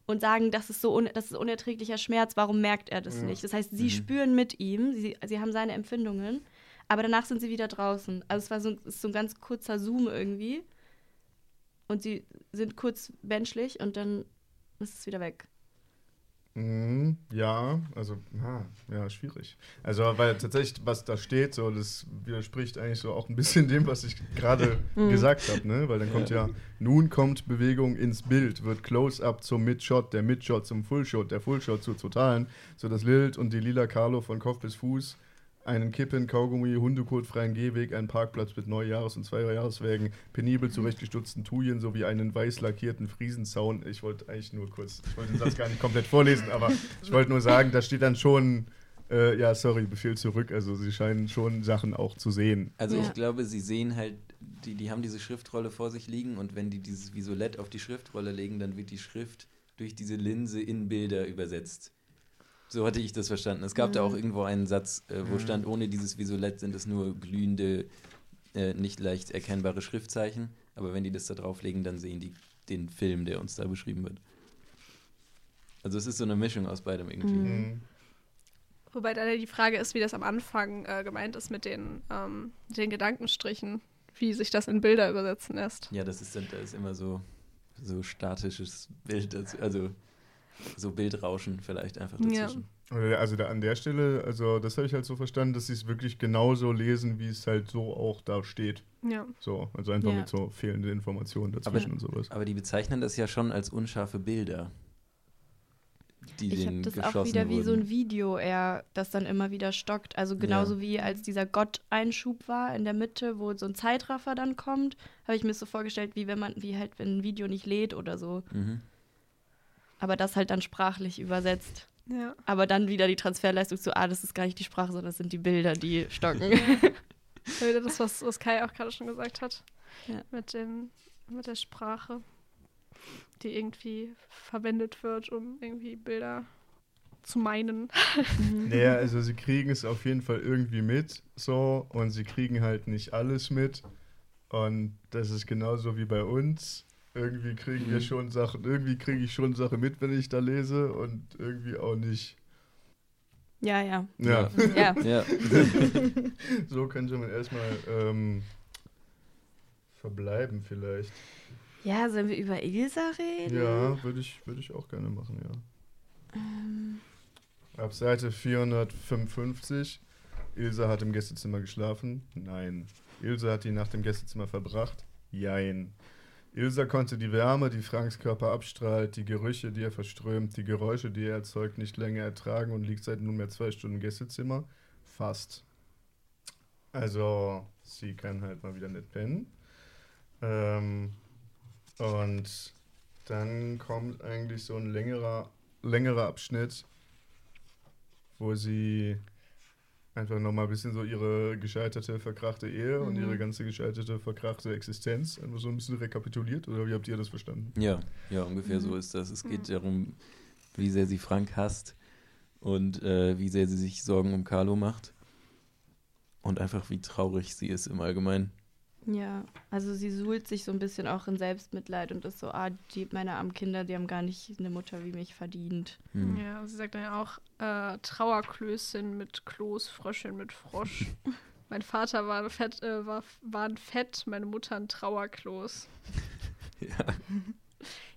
und sagen, das ist so un das ist unerträglicher Schmerz, warum merkt er das
Ja.
nicht? Das heißt, sie
Mhm.
spüren mit ihm, sie, sie haben seine Empfindungen, aber danach sind sie wieder draußen. Also es war so, es ist so ein ganz kurzer Zoom irgendwie. Und sie sind kurz menschlich und dann ist es wieder weg.
Mhm, ja, also, ah, ja, schwierig. Also, weil tatsächlich, was da steht, so, das widerspricht eigentlich so auch ein bisschen dem, was ich gerade
Mhm.
gesagt habe, ne? Weil dann kommt ja, nun kommt Bewegung ins Bild, wird Close-Up zum Mid-Shot, der Mid-Shot zum Full-Shot, der Full-Shot zur Totalen, so dass Lilith und die lila Carlo von Kopf bis Fuß einen Kippen, Kaugummi, hundekotfreien Gehweg, einen Parkplatz mit Neujahres- und Zweijahreswägen, penibel zurechtgestutzten Tujen sowie einen weiß lackierten Friesenzaun. Ich wollte eigentlich nur kurz, ich wollte den Satz gar nicht komplett vorlesen, aber ich wollte nur sagen, da steht dann schon, äh, ja, sorry, Befehl zurück. Also sie scheinen schon Sachen auch zu sehen.
Also
Ja.
ich glaube, sie sehen halt, die, die haben diese Schriftrolle vor sich liegen und wenn die dieses Visolett auf die Schriftrolle legen, dann wird die Schrift durch diese Linse in Bilder übersetzt. So hatte ich das verstanden. Es gab da auch irgendwo einen Satz, äh, wo
Mhm.
stand, ohne dieses Visolett sind es nur glühende, äh, nicht leicht erkennbare Schriftzeichen. Aber wenn die das da drauflegen, dann sehen die den Film, der uns da beschrieben wird. Also es ist so eine Mischung aus beidem irgendwie.
Mhm.
Mhm.
Wobei dann ja die Frage ist, wie das am Anfang äh, gemeint ist mit den, ähm, den Gedankenstrichen, wie sich das in Bilder übersetzen lässt.
Ja, das ist, dann- da ist immer so, so statisches Bild, dazu, also so Bildrauschen vielleicht einfach
Ja.
dazwischen.
Oder, Also da an der Stelle, also das habe ich halt so verstanden, dass sie es wirklich genauso lesen, wie es halt so auch da steht.
Ja.
So, also einfach
Ja.
mit so fehlenden Informationen dazwischen und sowas.
Aber die bezeichnen das ja schon als unscharfe Bilder. Die
Ich habe das auch wieder wie so ein
wurden.
Video eher, das dann immer wieder stockt. Also genauso wie als dieser Gott-Einschub war in der Mitte, wo so ein Zeitraffer dann kommt, habe ich mir das so vorgestellt, wie wenn man, wie halt, wenn ein Video nicht lädt oder so.
Mhm.
Aber das halt dann sprachlich übersetzt.
Ja.
Aber dann wieder die Transferleistung zu, ah, das ist gar nicht die Sprache, sondern das sind die Bilder, die stocken.
Das war wieder das, was, was Kai auch gerade schon gesagt hat.
Ja.
Mit, dem, mit der Sprache, die irgendwie verwendet wird, um irgendwie Bilder zu meinen.
Naja, also sie kriegen es auf jeden Fall irgendwie mit, so, und sie kriegen halt nicht alles mit. Und das ist genauso wie bei uns. Irgendwie kriegen wir
Mhm.
schon Sachen, irgendwie kriege ich schon Sachen mit, wenn ich da lese und irgendwie auch nicht.
Ja, ja.
Ja,
Ja.
Ja.
so könnte man erstmal ähm, verbleiben vielleicht.
Ja, sollen wir über Ilsa reden?
Ja, würde ich, würde ich auch gerne machen, ja. Ab Seite 455. Ilse hat im Gästezimmer geschlafen. Nein. Ilse hat die Nacht im Gästezimmer verbracht. Jein. Ilsa konnte die Wärme, die Franks Körper abstrahlt, die Gerüche, die er verströmt, die Geräusche, die er erzeugt, nicht länger ertragen und liegt seit nunmehr zwei Stunden im Gästezimmer. Fast. Also, sie kann halt mal wieder nicht pennen. Ähm, und dann kommt eigentlich so ein längerer, längerer Abschnitt, wo sie einfach nochmal ein bisschen so ihre gescheiterte, verkrachte Ehe und
Mhm.
ihre ganze gescheiterte, verkrachte Existenz einfach so ein bisschen rekapituliert. Oder wie habt ihr das verstanden?
ja, ja, ungefähr so ist das. Es geht darum, wie sehr sie Frank hasst und äh, wie sehr sie sich Sorgen um Carlo macht. Und einfach, wie traurig sie ist im Allgemeinen.
Ja, also sie suhlt sich so ein bisschen auch in Selbstmitleid und ist so, ah, die, meine armen Kinder, die haben gar nicht eine Mutter wie mich verdient.
Hm.
Ja, sie sagt dann ja auch äh, Trauerklößchen mit Kloß, Fröschchen mit Frosch. mein Vater war, fett, äh, war, war ein Fett, meine Mutter ein Trauerkloß.
Ja.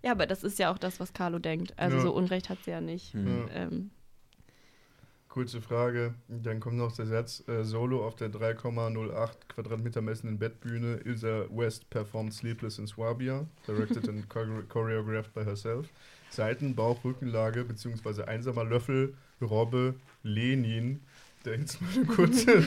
Ja, aber das ist ja auch das, was Carlo denkt. Also
Ja.
so Unrecht hat sie ja nicht.
Hm.
Ja.
Ähm,
Kurze Frage, dann kommt noch der Satz, äh, Solo auf der 3,08 Quadratmeter messenden Bettbühne, Ilsa West performed Sleepless in Swabia, directed and chore- choreographed by herself. Seiten, Bauch, Rückenlage, beziehungsweise einsamer Löffel, Robbe, Lenin, da jetzt mal eine kurze.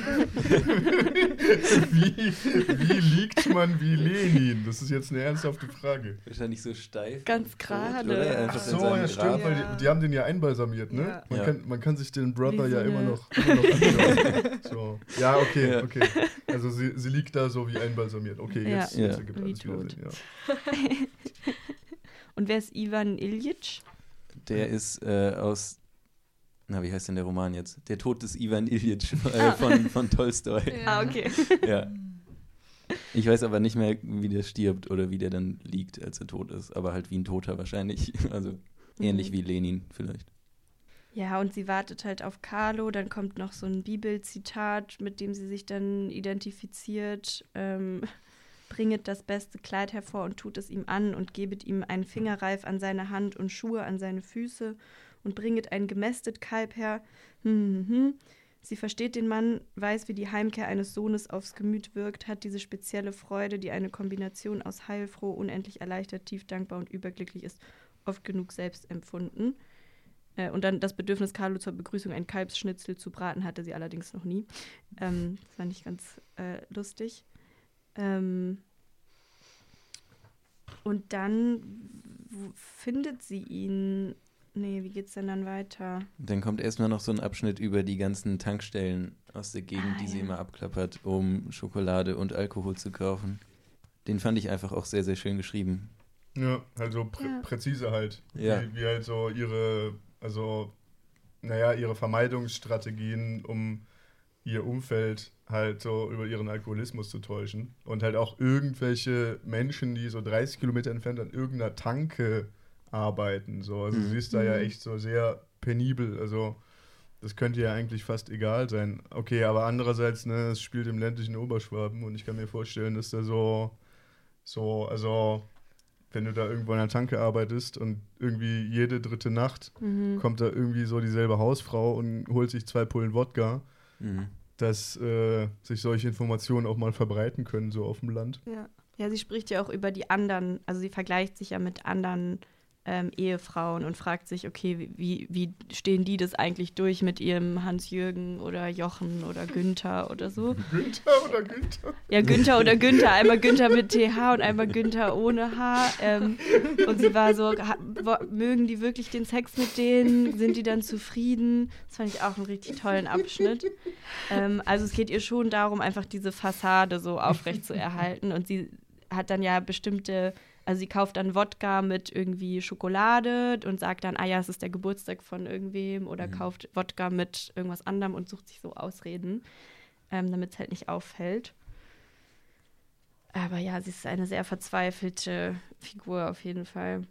wie, wie liegt man wie Lenin? Das ist jetzt eine ernsthafte Frage.
Wahrscheinlich so steif.
Ganz gerade.
Ach so, ja, stimmt,
Grab.
weil die, die haben den ja einbalsamiert, ne?
Ja.
Man,
Ja.
Kann, man kann sich den Brother ja immer noch, immer noch anschauen. so. Ja, okay,
Ja.
okay. Also sie, sie liegt da so wie einbalsamiert. Okay, jetzt,
Ja.
jetzt ergibt alles wieder. Sinn, ja.
Und wer ist Ivan Iljitsch?
Der ist äh, aus. Na, wie heißt denn der Roman jetzt? Der Tod des Ivan Ilyich äh,
Ah.
von, von Tolstoi.
Ah, okay.
Ja. Ich weiß aber nicht mehr, wie der stirbt oder wie der dann liegt, als er tot ist. Aber halt wie ein Toter wahrscheinlich. Also ähnlich
Mhm.
wie Lenin vielleicht.
Ja, und sie wartet halt auf Carlo. Dann kommt noch so ein Bibelzitat, mit dem sie sich dann identifiziert. Ähm, bringet das beste Kleid hervor und tut es ihm an und gebet ihm einen Fingerreif an seine Hand und Schuhe an seine Füße und bringet ein gemästet Kalb her. Hm, hm, hm. Sie versteht den Mann, weiß, wie die Heimkehr eines Sohnes aufs Gemüt wirkt, hat diese spezielle Freude, die eine Kombination aus heilfroh, unendlich erleichtert, tief dankbar und überglücklich ist, oft genug selbst empfunden. Äh, und dann das Bedürfnis, Carlo zur Begrüßung ein Kalbsschnitzel zu braten, hatte sie allerdings noch nie. Ähm, das fand ich ganz äh, lustig. Ähm, und dann findet sie ihn. Nee, wie geht's denn dann weiter?
Dann kommt erstmal noch so ein Abschnitt über die ganzen Tankstellen aus der Gegend,
Ah,
die sie
ja.
immer abklappert, um Schokolade und Alkohol zu kaufen. Den fand ich einfach auch sehr, sehr schön geschrieben.
Ja, also prä
Ja.
präzise halt.
Ja.
Wie, wie halt so ihre, also, naja, ihre Vermeidungsstrategien, um ihr Umfeld halt so über ihren Alkoholismus zu täuschen. Und halt auch irgendwelche Menschen, die so 30 Kilometer entfernt an irgendeiner Tanke arbeiten. So. Also
Mhm.
sie ist da ja
Mhm.
echt so sehr penibel. Also das könnte ja eigentlich fast egal sein. Okay, aber andererseits, ne, es spielt im ländlichen Oberschwaben und ich kann mir vorstellen, dass da so, so, also wenn du da irgendwo an der Tanke arbeitest und irgendwie jede dritte Nacht
Mhm.
kommt da irgendwie so dieselbe Hausfrau und holt sich zwei Pullen Wodka,
Mhm.
dass äh, sich solche Informationen auch mal verbreiten können, so auf dem Land.
Ja. ja, sie spricht ja auch über die anderen, also sie vergleicht sich ja mit anderen ähm, Ehefrauen und fragt sich, okay, wie- wie, stehen die das eigentlich durch mit ihrem Hans-Jürgen oder Jochen oder Günther oder so?
Günther oder Günther?
Ja, Günther oder Günther. Einmal Günther mit TH und einmal Günther ohne H. Ähm, und sie war so, mögen die wirklich den Sex mit denen? Sind die dann zufrieden? Das fand ich auch einen richtig tollen Abschnitt. Ähm, also es geht ihr schon darum, einfach diese Fassade so aufrecht zu erhalten. Und sie hat dann ja bestimmte, also sie kauft dann Wodka mit irgendwie Schokolade und sagt dann, ah ja, es ist der Geburtstag von irgendwem oder
Mhm.
kauft Wodka mit irgendwas anderem und sucht sich so Ausreden, ähm, damit es halt nicht auffällt. Aber ja, sie ist eine sehr verzweifelte Figur auf jeden Fall.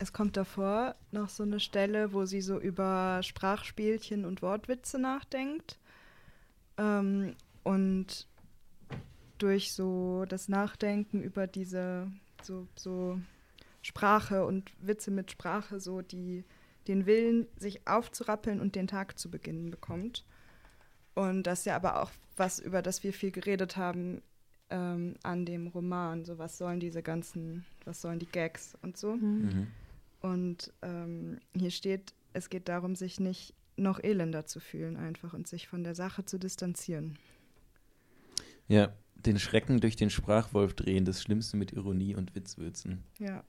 Es kommt davor noch so eine Stelle, wo sie so über Sprachspielchen und Wortwitze nachdenkt. Ähm, und durch so das Nachdenken über diese so, so Sprache und Witze mit Sprache so die den Willen, sich aufzurappeln und den Tag zu beginnen bekommt. Und das ist ja aber auch was, über das wir viel geredet haben ähm, an dem Roman. So, was sollen diese ganzen, was sollen die Gags und so.
Mhm.
Und ähm, hier steht, es geht darum, sich nicht noch elender zu fühlen einfach und sich von der Sache zu distanzieren.
Ja, den Schrecken durch den Sprachwolf drehen, das Schlimmste mit Ironie und Witzwürzen.
Ja.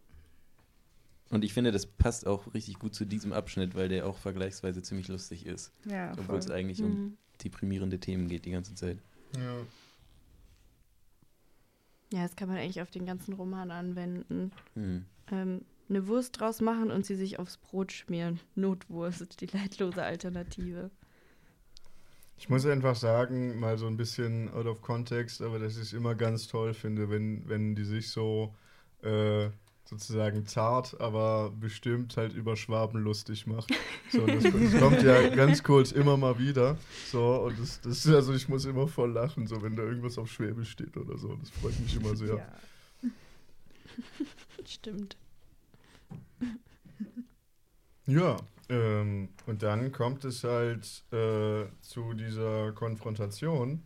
Und ich finde, das passt auch richtig gut zu diesem Abschnitt, weil der auch vergleichsweise ziemlich lustig ist.
Ja,
Obwohl
voll.
es eigentlich um
Mhm.
deprimierende Themen geht die ganze Zeit.
Ja.
Ja, das kann man eigentlich auf den ganzen Roman anwenden.
Mhm.
Ähm, eine Wurst draus machen und sie sich aufs Brot schmieren. Notwurst, die leitlose Alternative.
Ich muss einfach sagen, mal so ein bisschen out of context, aber dass ich es immer ganz toll finde, wenn, wenn die sich so äh, sozusagen zart, aber bestimmt halt über Schwaben lustig macht. So, das, das kommt ja ganz kurz immer mal wieder. So, und das, das also ich muss immer voll lachen, so wenn da irgendwas auf Schwäbisch steht oder so. Das freut mich immer sehr.
Ja.
Stimmt.
Ja, ähm, und dann kommt es halt äh, zu dieser Konfrontation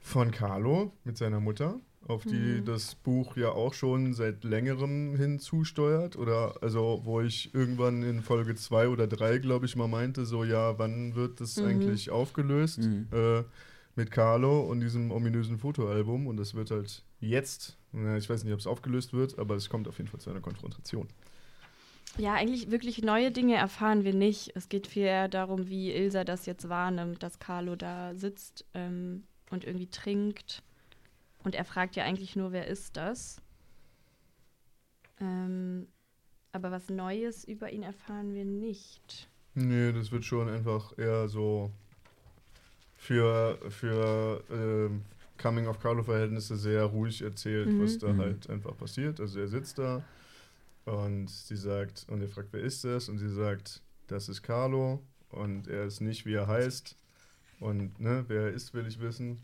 von Carlo mit seiner Mutter. auf die
Mhm.
das Buch ja auch schon seit längerem hin zusteuert. Oder also, wo ich irgendwann in Folge 2 oder 3, glaube ich, mal meinte, so ja, wann wird das
Mhm.
eigentlich aufgelöst?
Mhm.
Äh, mit Carlo und diesem ominösen Fotoalbum. Und das wird halt jetzt, na, ich weiß nicht, ob es aufgelöst wird, aber es kommt auf jeden Fall zu einer Konfrontation.
Ja, eigentlich wirklich neue Dinge erfahren wir nicht. Es geht viel eher darum, wie Ilsa das jetzt wahrnimmt, dass Carlo da sitzt ähm, und irgendwie trinkt. Und er fragt ja eigentlich nur, wer ist das? Ähm, aber was Neues über ihn erfahren wir nicht.
Nee, das wird schon einfach eher so für, für ähm, Coming of Carlo-Verhältnisse sehr ruhig erzählt,
Mhm.
was da
Mhm.
halt einfach passiert. Also er sitzt da und sie sagt, und er fragt, wer ist das? Und sie sagt, das ist Carlo und er ist nicht, wie er heißt. Und ne, wer er ist, will ich wissen.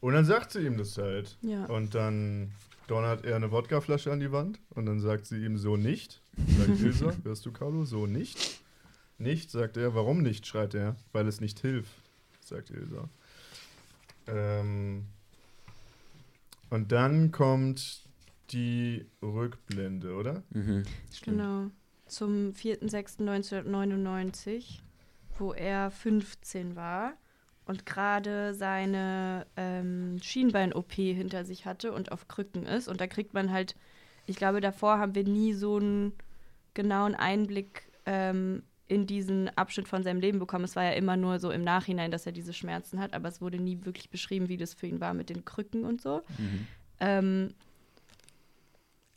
Und dann sagt sie ihm das halt.
Ja.
Und dann donnert er eine Wodkaflasche an die Wand und dann sagt sie ihm so nicht. Sagt Ilsa, hörst du Carlo? So nicht. Nicht, sagt er. Warum nicht? schreit er. Weil es nicht hilft, sagt Ilsa. Ähm, und dann kommt die Rückblende, oder?
Mhm.
Genau. Zum 4.6.1999, wo er 15 war und gerade seine ähm, Schienbein-OP hinter sich hatte und auf Krücken ist. Und da kriegt man halt, ich glaube, davor haben wir nie so einen genauen Einblick ähm, in diesen Abschnitt von seinem Leben bekommen. Es war ja immer nur so im Nachhinein, dass er diese Schmerzen hat, aber es wurde nie wirklich beschrieben, wie das für ihn war mit den Krücken und so.
Mhm.
Ähm,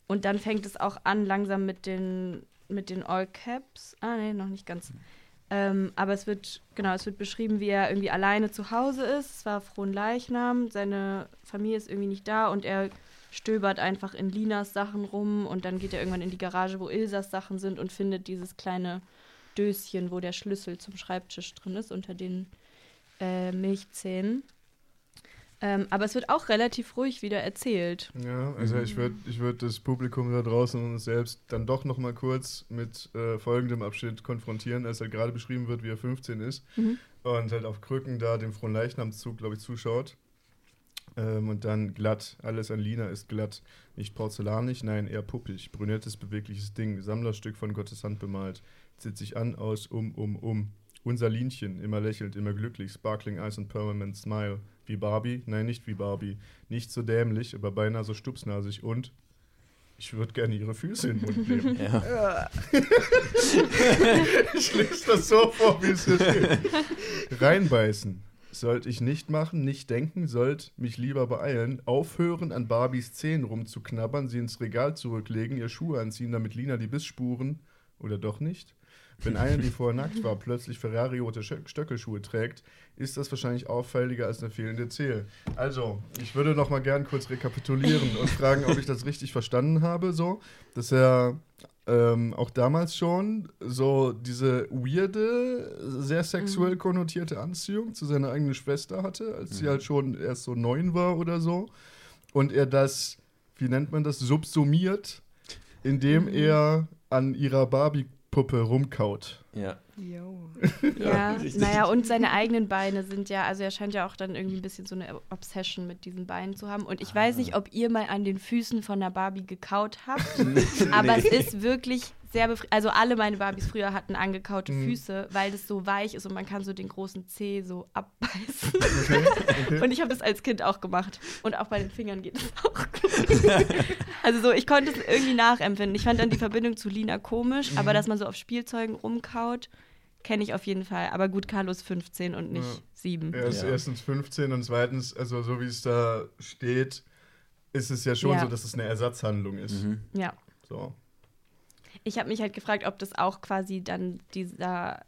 und dann fängt es auch an, langsam mit den, mit den All Caps. Ah, nee, noch nicht ganz. Ähm, aber es wird, genau, es wird beschrieben, wie er irgendwie alleine zu Hause ist. Es war frohen Leichnam, seine Familie ist irgendwie nicht da und er stöbert einfach in Linas Sachen rum und dann geht er irgendwann in die Garage, wo Ilsas Sachen sind und findet dieses kleine Döschen, wo der Schlüssel zum Schreibtisch drin ist, unter den äh, Milchzähnen. Ähm, aber es wird auch relativ ruhig wieder erzählt.
Ja, also ich würde ich würd das Publikum da draußen und uns selbst dann doch noch mal kurz mit äh, folgendem Abschnitt konfrontieren, als halt gerade beschrieben wird, wie er 15 ist
Mhm.
und halt auf Krücken da dem frohen Leichnamszug, glaube ich, zuschaut. Ähm, und dann glatt, alles an Lina ist glatt. Nicht porzellanig, nein, eher puppig. Brünettes, bewegliches Ding, Sammlerstück von Gottes Hand bemalt. Zieht sich an, aus, um, um, um. Unser Linchen, immer lächelt, immer glücklich, sparkling eyes and permanent smile. Wie Barbie? Nein, nicht wie Barbie. Nicht so dämlich, aber beinahe so stupsnasig und ich würde gerne ihre Füße in den Mund nehmen.
Ja.
ich lese das so vor, wie es hier steht. Reinbeißen. Sollte ich nicht machen, nicht denken, sollte mich lieber beeilen, aufhören, an Barbies Zähnen rumzuknabbern, sie ins Regal zurücklegen, ihr Schuhe anziehen, damit Lina die Bissspuren, oder doch nicht? Wenn eine, die vorher nackt war, plötzlich Ferrari-rote Stöckelschuhe trägt, ist das wahrscheinlich auffälliger als eine fehlende Zehe. Also, ich würde noch mal gern kurz rekapitulieren und fragen, ob ich das richtig verstanden habe, so, dass er ähm, auch damals schon so diese weirde, sehr sexuell
Mhm.
konnotierte Anziehung zu seiner eigenen Schwester hatte, als sie
Mhm.
halt schon erst so neun war oder so. Und er das, wie nennt man das, subsumiert, indem
Mhm.
er an ihrer Barbie-Puppe rumkaut.
Ja.
Jo.
Ja,
richtig.
naja, und seine eigenen Beine sind ja, also er scheint ja auch dann irgendwie ein bisschen so eine Obsession mit diesen Beinen zu haben. Und ich weiß nicht, ob ihr mal an den Füßen von der Barbie gekaut habt, aber es ist wirklich sehr befriedigend. Also alle meine Barbies früher hatten angekaute
Mhm.
Füße, weil das so weich ist und man kann so den großen Zeh so abbeißen.
Okay, okay.
Und ich habe das als Kind auch gemacht. Und auch bei den Fingern geht es auch gut. also so, ich konnte es irgendwie nachempfinden. Ich fand dann die Verbindung zu Lina komisch, aber dass man so auf Spielzeugen rumkaut, kenne ich auf jeden Fall. Aber gut, Carlos 15 und nicht
Ja.
7.
Er ist
Ja.
erstens 15 und zweitens, also so wie es da steht, ist es ja schon
Ja.
so, dass es eine Ersatzhandlung ist.
Mhm.
Ja.
So.
Ich habe mich halt gefragt, ob das auch quasi dann dieser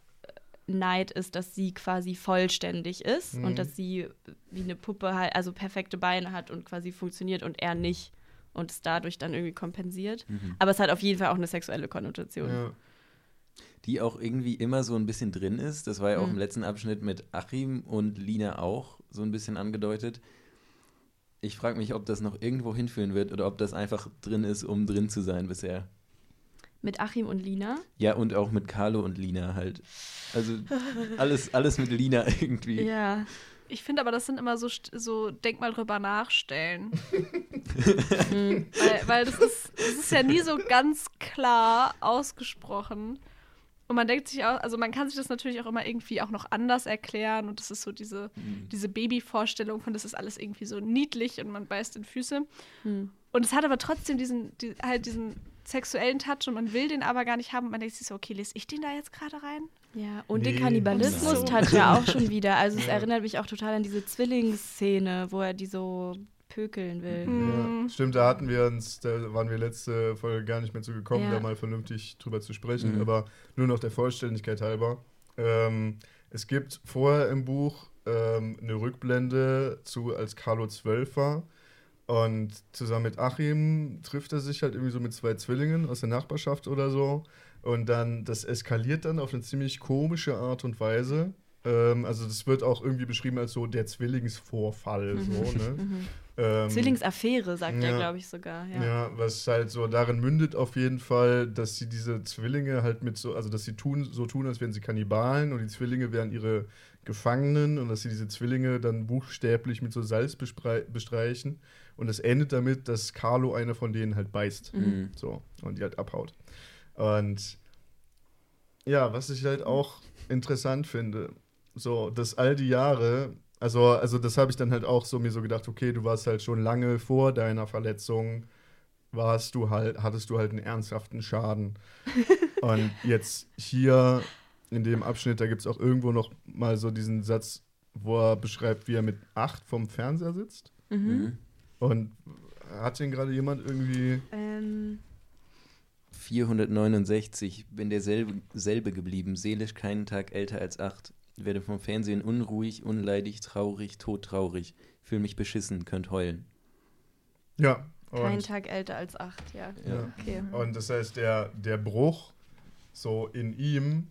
Neid ist, dass sie quasi vollständig ist
Mhm.
und dass sie wie eine Puppe halt, also perfekte Beine hat und quasi funktioniert und er nicht und es dadurch dann irgendwie kompensiert.
Mhm.
Aber es hat auf jeden Fall auch eine sexuelle Konnotation.
Ja.
Die auch irgendwie immer so ein bisschen drin ist. Das war ja auch
Mhm.
im letzten Abschnitt mit Achim und Lina auch so ein bisschen angedeutet. Ich frage mich, ob das noch irgendwo hinführen wird oder ob das einfach drin ist, um drin zu sein bisher.
Mit Achim und Lina.
Ja, und auch mit Carlo und Lina halt. Also alles, alles mit Lina irgendwie.
Ja.
Ich finde aber, das sind immer so, so denk mal drüber nachstellen.
Mhm.
weil, weil das ist, das ist ja nie so ganz klar ausgesprochen. Und man denkt sich auch, also man kann sich das natürlich auch immer irgendwie auch noch anders erklären. Und das ist so diese, diese Babyvorstellung von, das ist alles irgendwie so niedlich und man beißt in Füße.
Hm.
Und es hat aber trotzdem diesen, die, halt diesen sexuellen Touch und man will den aber gar nicht haben. Und man denkt sich so, okay, lese ich den da jetzt gerade rein?
Ja, und
Nee,
den Kannibalismus
nein.
hat ja auch schon wieder. Also es
Ja.
erinnert mich auch total an diese Zwillingsszene, wo er die so pökeln will.
Mhm.
Ja, stimmt, da hatten wir uns, da waren wir letzte Folge gar nicht mehr zu gekommen,
Ja.
da mal vernünftig drüber zu sprechen,
Mhm.
aber nur noch der Vollständigkeit halber. Ähm, es gibt vorher im Buch ähm, eine Rückblende zu, als Carlo zwölf war. Und zusammen mit Achim trifft er sich halt irgendwie so mit zwei Zwillingen aus der Nachbarschaft oder so. Und dann, das eskaliert dann auf eine ziemlich komische Art und Weise. Ähm, also das wird auch irgendwie beschrieben als so der Zwillingsvorfall. So, ne?
Mhm.
ähm,
Zwillingsaffäre, sagt er,
ja.
glaube ich, sogar.
ja.
Ja.
was halt so darin mündet auf jeden Fall, dass sie diese Zwillinge halt mit so, also dass sie tun, so tun, als wären sie Kannibalen und die Zwillinge wären ihre Gefangenen und dass sie diese Zwillinge dann buchstäblich mit so Salz bestreichen. Und es endet damit, dass Carlo eine von denen halt beißt.
Mhm.
So, und die halt abhaut. Und ja, was ich halt auch interessant finde, so, dass all die Jahre, also, also das habe ich dann halt auch so mir so gedacht, okay, du warst halt schon lange vor deiner Verletzung, warst du halt, hattest du halt einen ernsthaften Schaden. und jetzt hier in dem Abschnitt, da gibt es auch irgendwo noch mal so diesen Satz, wo er beschreibt, wie er mit acht vom Fernseher sitzt.
Mhm.
Mhm.
Und hat den gerade jemand irgendwie.
Ähm,
469, bin derselbe selbe geblieben, seelisch keinen Tag älter als acht. Werde vom Fernsehen unruhig, unleidig, traurig, todtraurig. Fühl mich beschissen, könnt heulen.
Ja.
kein Tag älter als acht, ja.
Ja.
Okay.
und das heißt, der, der Bruch so in ihm,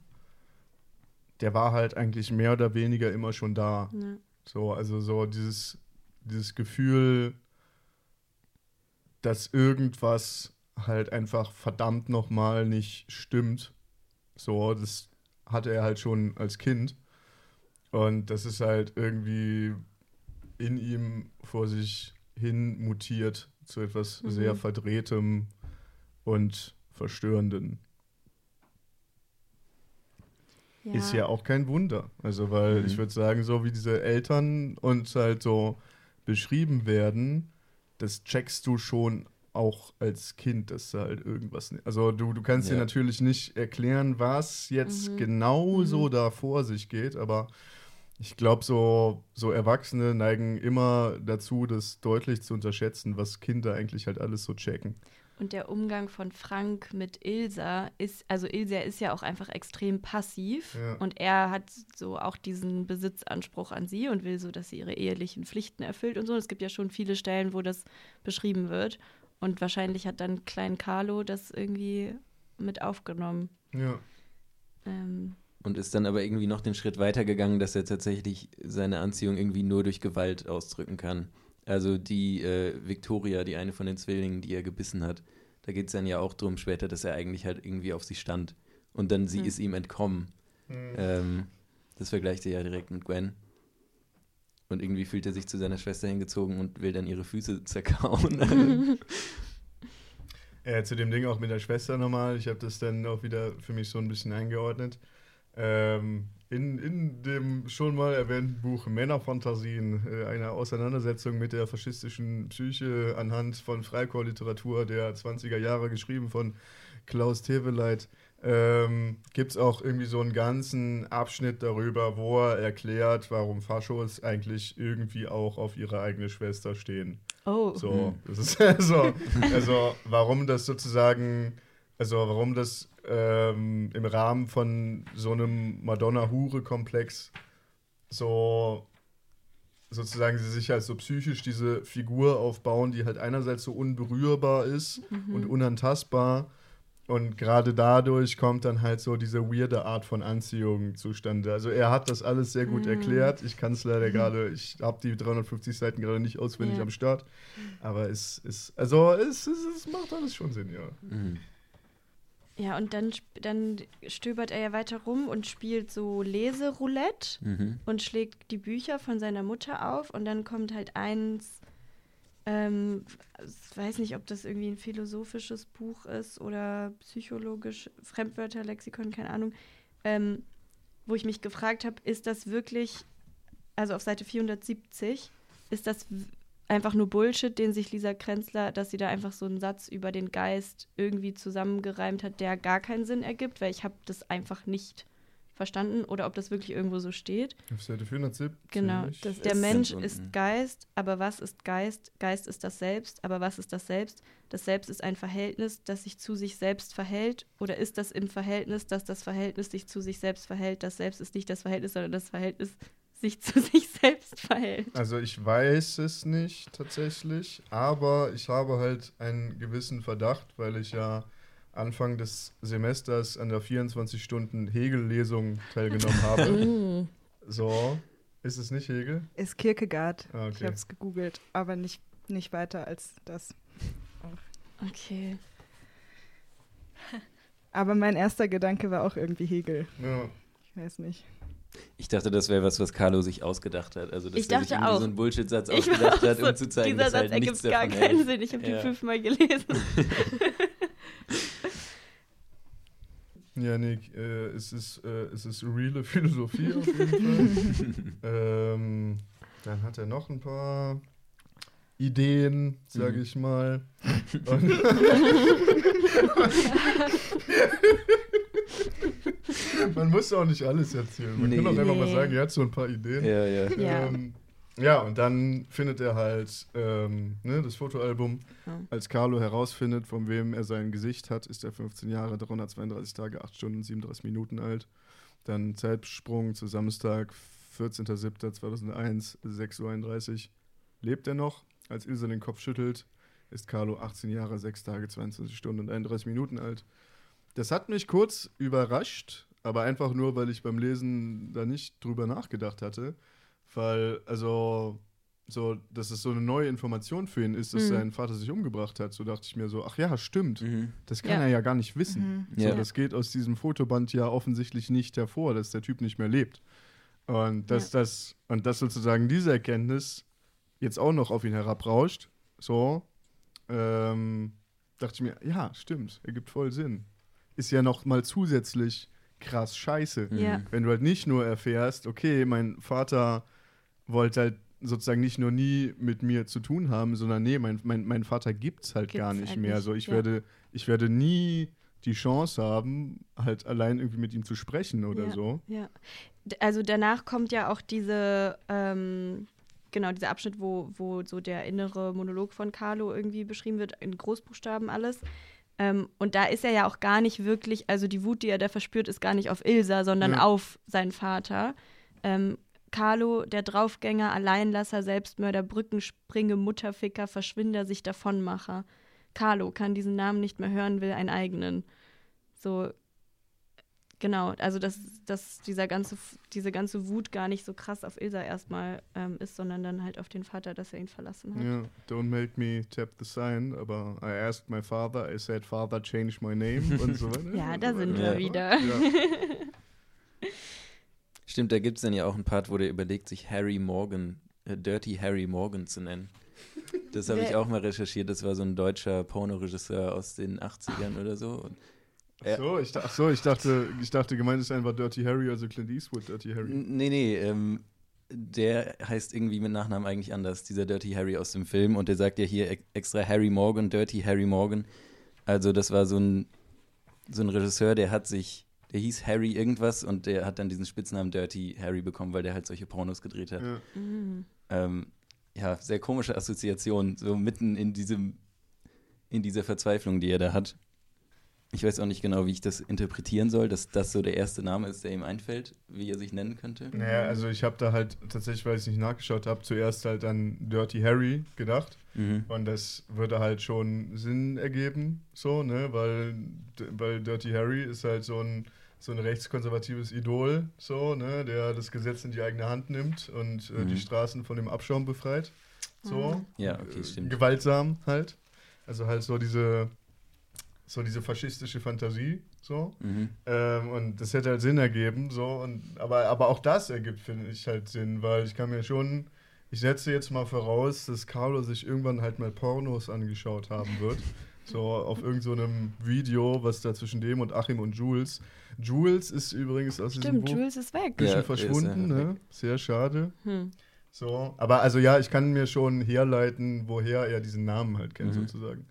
der war halt eigentlich mehr oder weniger immer schon da.
Ja.
So, also so dieses, dieses Gefühl, dass irgendwas halt einfach verdammt nochmal nicht stimmt. So, das hatte er halt schon als Kind. Und das ist halt irgendwie in ihm vor sich hin mutiert zu etwas
Mhm.
sehr Verdrehtem und Verstörenden. Ist ja auch kein Wunder. Also, weil
Mhm.
ich würde sagen, so wie diese Eltern uns halt so beschrieben werden, das checkst du schon auch als Kind, dass da halt irgendwas. Also, du, du kannst dir
Ja.
natürlich nicht erklären, was jetzt
Mhm.
genau so
Mhm.
da vor sich geht, aber ich glaube, so, so Erwachsene neigen immer dazu, das deutlich zu unterschätzen, was Kinder eigentlich halt alles so checken.
Und der Umgang von Frank mit Ilsa ist, also Ilsa ist ja auch einfach extrem passiv
Ja.
und er hat so auch diesen Besitzanspruch an sie und will so, dass sie ihre ehelichen Pflichten erfüllt und so. Es gibt ja schon viele Stellen, wo das beschrieben wird und wahrscheinlich hat dann Klein Carlo das irgendwie mit aufgenommen.
Ja.
Ähm,
Und ist dann aber irgendwie noch den Schritt weiter gegangen, dass er tatsächlich seine Anziehung irgendwie nur durch Gewalt ausdrücken kann. Also die äh, Victoria, die eine von den Zwillingen, die er gebissen hat, da geht es dann ja auch drum später, dass er eigentlich halt irgendwie auf sie stand. Und dann sie
Hm.
ist ihm entkommen.
Mhm.
Ähm, das vergleicht er ja direkt mit Gwen. Und irgendwie fühlt er sich zu seiner Schwester hingezogen und will dann ihre Füße zerkauen.
Ja, zu dem Ding auch mit der Schwester nochmal. Ich habe das dann auch wieder für mich so ein bisschen eingeordnet. Ähm, in, in dem schon mal erwähnten Buch Männerfantasien, äh, eine Auseinandersetzung mit der faschistischen Psyche anhand von Freikorpsliteratur der 20er Jahre, geschrieben von Klaus Teveleit, ähm, gibt es auch irgendwie so einen ganzen Abschnitt darüber, wo er erklärt, warum Faschos eigentlich irgendwie auch auf ihre eigene Schwester stehen.
oh,
So,
Mhm.
das ist also, also warum das sozusagen, also warum das ähm, im Rahmen von so einem Madonna-Hure-Komplex so sozusagen sie sich halt so psychisch diese Figur aufbauen, die halt einerseits so unberührbar ist
Mhm.
und unantastbar und gerade dadurch kommt dann halt so diese weirde Art von Anziehung zustande. Also er hat das alles sehr gut
Mhm.
erklärt. Ich kann es leider gerade, ich habe die 350 Seiten gerade nicht auswendig
Ja.
am Start. Aber es ist, also es, es, es macht alles schon Sinn, ja.
Ja, und dann, dann stöbert er ja weiter rum und spielt so Leseroulette
Mhm.
und schlägt die Bücher von seiner Mutter auf und dann kommt halt eins, ähm, ich weiß nicht, ob das irgendwie ein philosophisches Buch ist oder psychologisch, Fremdwörterlexikon, keine Ahnung, ähm, wo ich mich gefragt habe, ist das wirklich, also auf Seite 470, ist das einfach nur Bullshit, den sich Lisa Krenzler, dass sie da einfach so einen Satz über den Geist irgendwie zusammengereimt hat, der gar keinen Sinn ergibt, weil ich habe das einfach nicht verstanden oder ob das wirklich irgendwo so steht.
Auf Seite 470.
Genau,
Das
der
ist
Mensch ist. Geist, aber was ist Geist? Geist ist das Selbst, aber was ist das Selbst? Das Selbst ist ein Verhältnis, das sich zu sich selbst verhält. Oder ist das im Verhältnis, dass das Verhältnis sich zu sich selbst verhält? Das Selbst ist nicht das Verhältnis, sondern das Verhältnis sich zu sich selbst verhält.
Also ich weiß es nicht tatsächlich, aber ich habe halt einen gewissen Verdacht, weil ich ja Anfang des Semesters an der 24 Stunden Hegel-Lesung teilgenommen habe. so, ist es nicht Hegel?
Ist Kierkegaard.
Ah,
Ich
okay.
habe es gegoogelt, aber nicht, nicht weiter als das.
Okay.
Aber mein erster Gedanke war auch irgendwie Hegel.
Ja.
Ich weiß nicht.
Ich dachte, das wäre was, was Carlo sich ausgedacht hat. Also, dass
Ich
er sich
dachte auch.
so einen Bullshit-Satz ausgedacht hat,
so,
um zu zeigen,
dieser
dass
Satz
halt nichts
ergibt gar keinen
hält.
Sinn. Ich habe
Ja.
den fünfmal gelesen.
Ja, Nick, äh, es, ist, äh, es ist reale Philosophie auf jeden Fall. ähm, dann hat er noch ein paar Ideen, sage
Mhm.
ich mal. Und Man muss auch nicht alles erzählen. Man
Nee.
kann auch einfach mal sagen, er hat so ein paar Ideen.
Ja, ja.
Ja.
Ähm, ja, und dann findet er halt ähm, ne, das Fotoalbum.
Ja.
Als Carlo herausfindet, von wem er sein Gesicht hat, ist er 15 Jahre, 332 Tage, 8 Stunden, 37 Minuten alt. Dann Zeitsprung zu Samstag, 14.07.2001, 6.31 Uhr. Lebt er noch? Als Ilse den Kopf schüttelt, ist Carlo 18 Jahre, 6 Tage, 22 Stunden und 31 Minuten alt. Das hat mich kurz überrascht, aber einfach nur, weil ich beim Lesen da nicht drüber nachgedacht hatte. Weil, also, so, dass es so eine neue Information für ihn ist, dass
Mhm.
sein Vater sich umgebracht hat. So dachte ich mir so, ach ja, stimmt.
Mhm.
Das kann
Ja.
er ja gar nicht wissen.
Mhm.
So,
Ja.
Das geht aus diesem Fotoband ja offensichtlich nicht hervor, dass der Typ nicht mehr lebt. Und dass das, und dass sozusagen diese Erkenntnis jetzt auch noch auf ihn herabrauscht, so, ähm, dachte ich mir, ja, stimmt, ergibt voll Sinn. Ist ja noch mal zusätzlich krass scheiße.
Mhm.
Ja.
Wenn du halt nicht nur erfährst, okay, mein Vater wollte halt sozusagen nicht nur nie mit mir zu tun haben, sondern nee, mein, mein, mein Vater gibt's halt
Gibt's
gar nicht
halt
mehr.
nicht,
So, ich
ja.
werde, ich werde nie die Chance haben, halt allein irgendwie mit ihm zu sprechen oder
Ja.
so.
Ja, also danach kommt ja auch diese, ähm, genau, dieser Abschnitt, wo, wo so der innere Monolog von Carlo irgendwie beschrieben wird, in Großbuchstaben alles. Ähm, und da ist er ja auch gar nicht wirklich, also die Wut, die er da verspürt, ist gar nicht auf Ilsa, sondern
Ja.
auf seinen Vater. Ähm, Carlo, der Draufgänger, Alleinlasser, Selbstmörder, Brückenspringe, Mutterficker, Verschwinder, sich davonmacher. Carlo kann diesen Namen nicht mehr hören, will einen eigenen. So, genau, also dass, dass dieser ganze, diese ganze Wut gar nicht so krass auf Ilsa erstmal ähm, ist, sondern dann halt auf den Vater, dass er ihn verlassen hat.
Ja, don't make me tap the sign, aber I asked my father, I said, Father, change my name und so weiter.
Ja,
und
da
so
sind
weiter.
wir
Ja.
wieder.
Ja.
Stimmt, da gibt es dann ja auch einen Part, wo der überlegt, sich Harry Morgan, äh, Dirty Harry Morgan zu nennen. Das habe ich auch mal recherchiert. Das war so ein deutscher Pornoregisseur aus den 80ern oder so. Und
Ach so, ich, ach so ich, dachte, ich dachte, gemeint ist einfach Dirty Harry, also Clint Eastwood Dirty Harry.
Nee, nee, ähm, der heißt irgendwie mit Nachnamen eigentlich anders, dieser Dirty Harry aus dem Film. Und der sagt ja hier ex- extra Harry Morgan, Dirty Harry Morgan. Also das war so ein, so ein Regisseur, der hat sich, der hieß Harry irgendwas und der hat dann diesen Spitznamen Dirty Harry bekommen, weil der halt solche Pornos gedreht hat.
Ja.
Mhm.
Ähm, ja, sehr komische Assoziation, so mitten in diesem, in dieser Verzweiflung, die er da hat. Ich weiß auch nicht genau, wie ich das interpretieren soll, dass das so der erste Name ist, der ihm einfällt, wie er sich nennen könnte.
Naja, also ich habe da halt tatsächlich, weil ich es nicht nachgeschaut habe, zuerst halt an Dirty Harry gedacht.
Mhm.
Und das würde halt schon Sinn ergeben, so, ne? Weil, weil Dirty Harry ist halt so ein, so ein rechtskonservatives Idol, so, ne? Der das Gesetz in die eigene Hand nimmt und äh,
Mhm.
die Straßen von dem Abschaum befreit. So.
Ja, okay, stimmt.
Gewaltsam halt. Also halt so diese, so diese faschistische Fantasie, so.
Mhm.
Ähm, und das hätte halt Sinn ergeben, so. Und, aber, aber auch das ergibt, finde ich, halt Sinn, weil ich kann mir schon, ich setze jetzt mal voraus, dass Carlo sich irgendwann halt mal Pornos angeschaut haben wird. so auf irgendeinem so einem Video, was da zwischen dem und Achim und Jules. Jules ist übrigens aus diesem
Stimmt,
Buch
Jules ist weg.
ein bisschen
Ja,
verschwunden,
ist,
ne? Sehr schade.
Hm.
So, aber also ja, ich kann mir schon herleiten, woher er diesen Namen halt kennt,
Mhm.
sozusagen.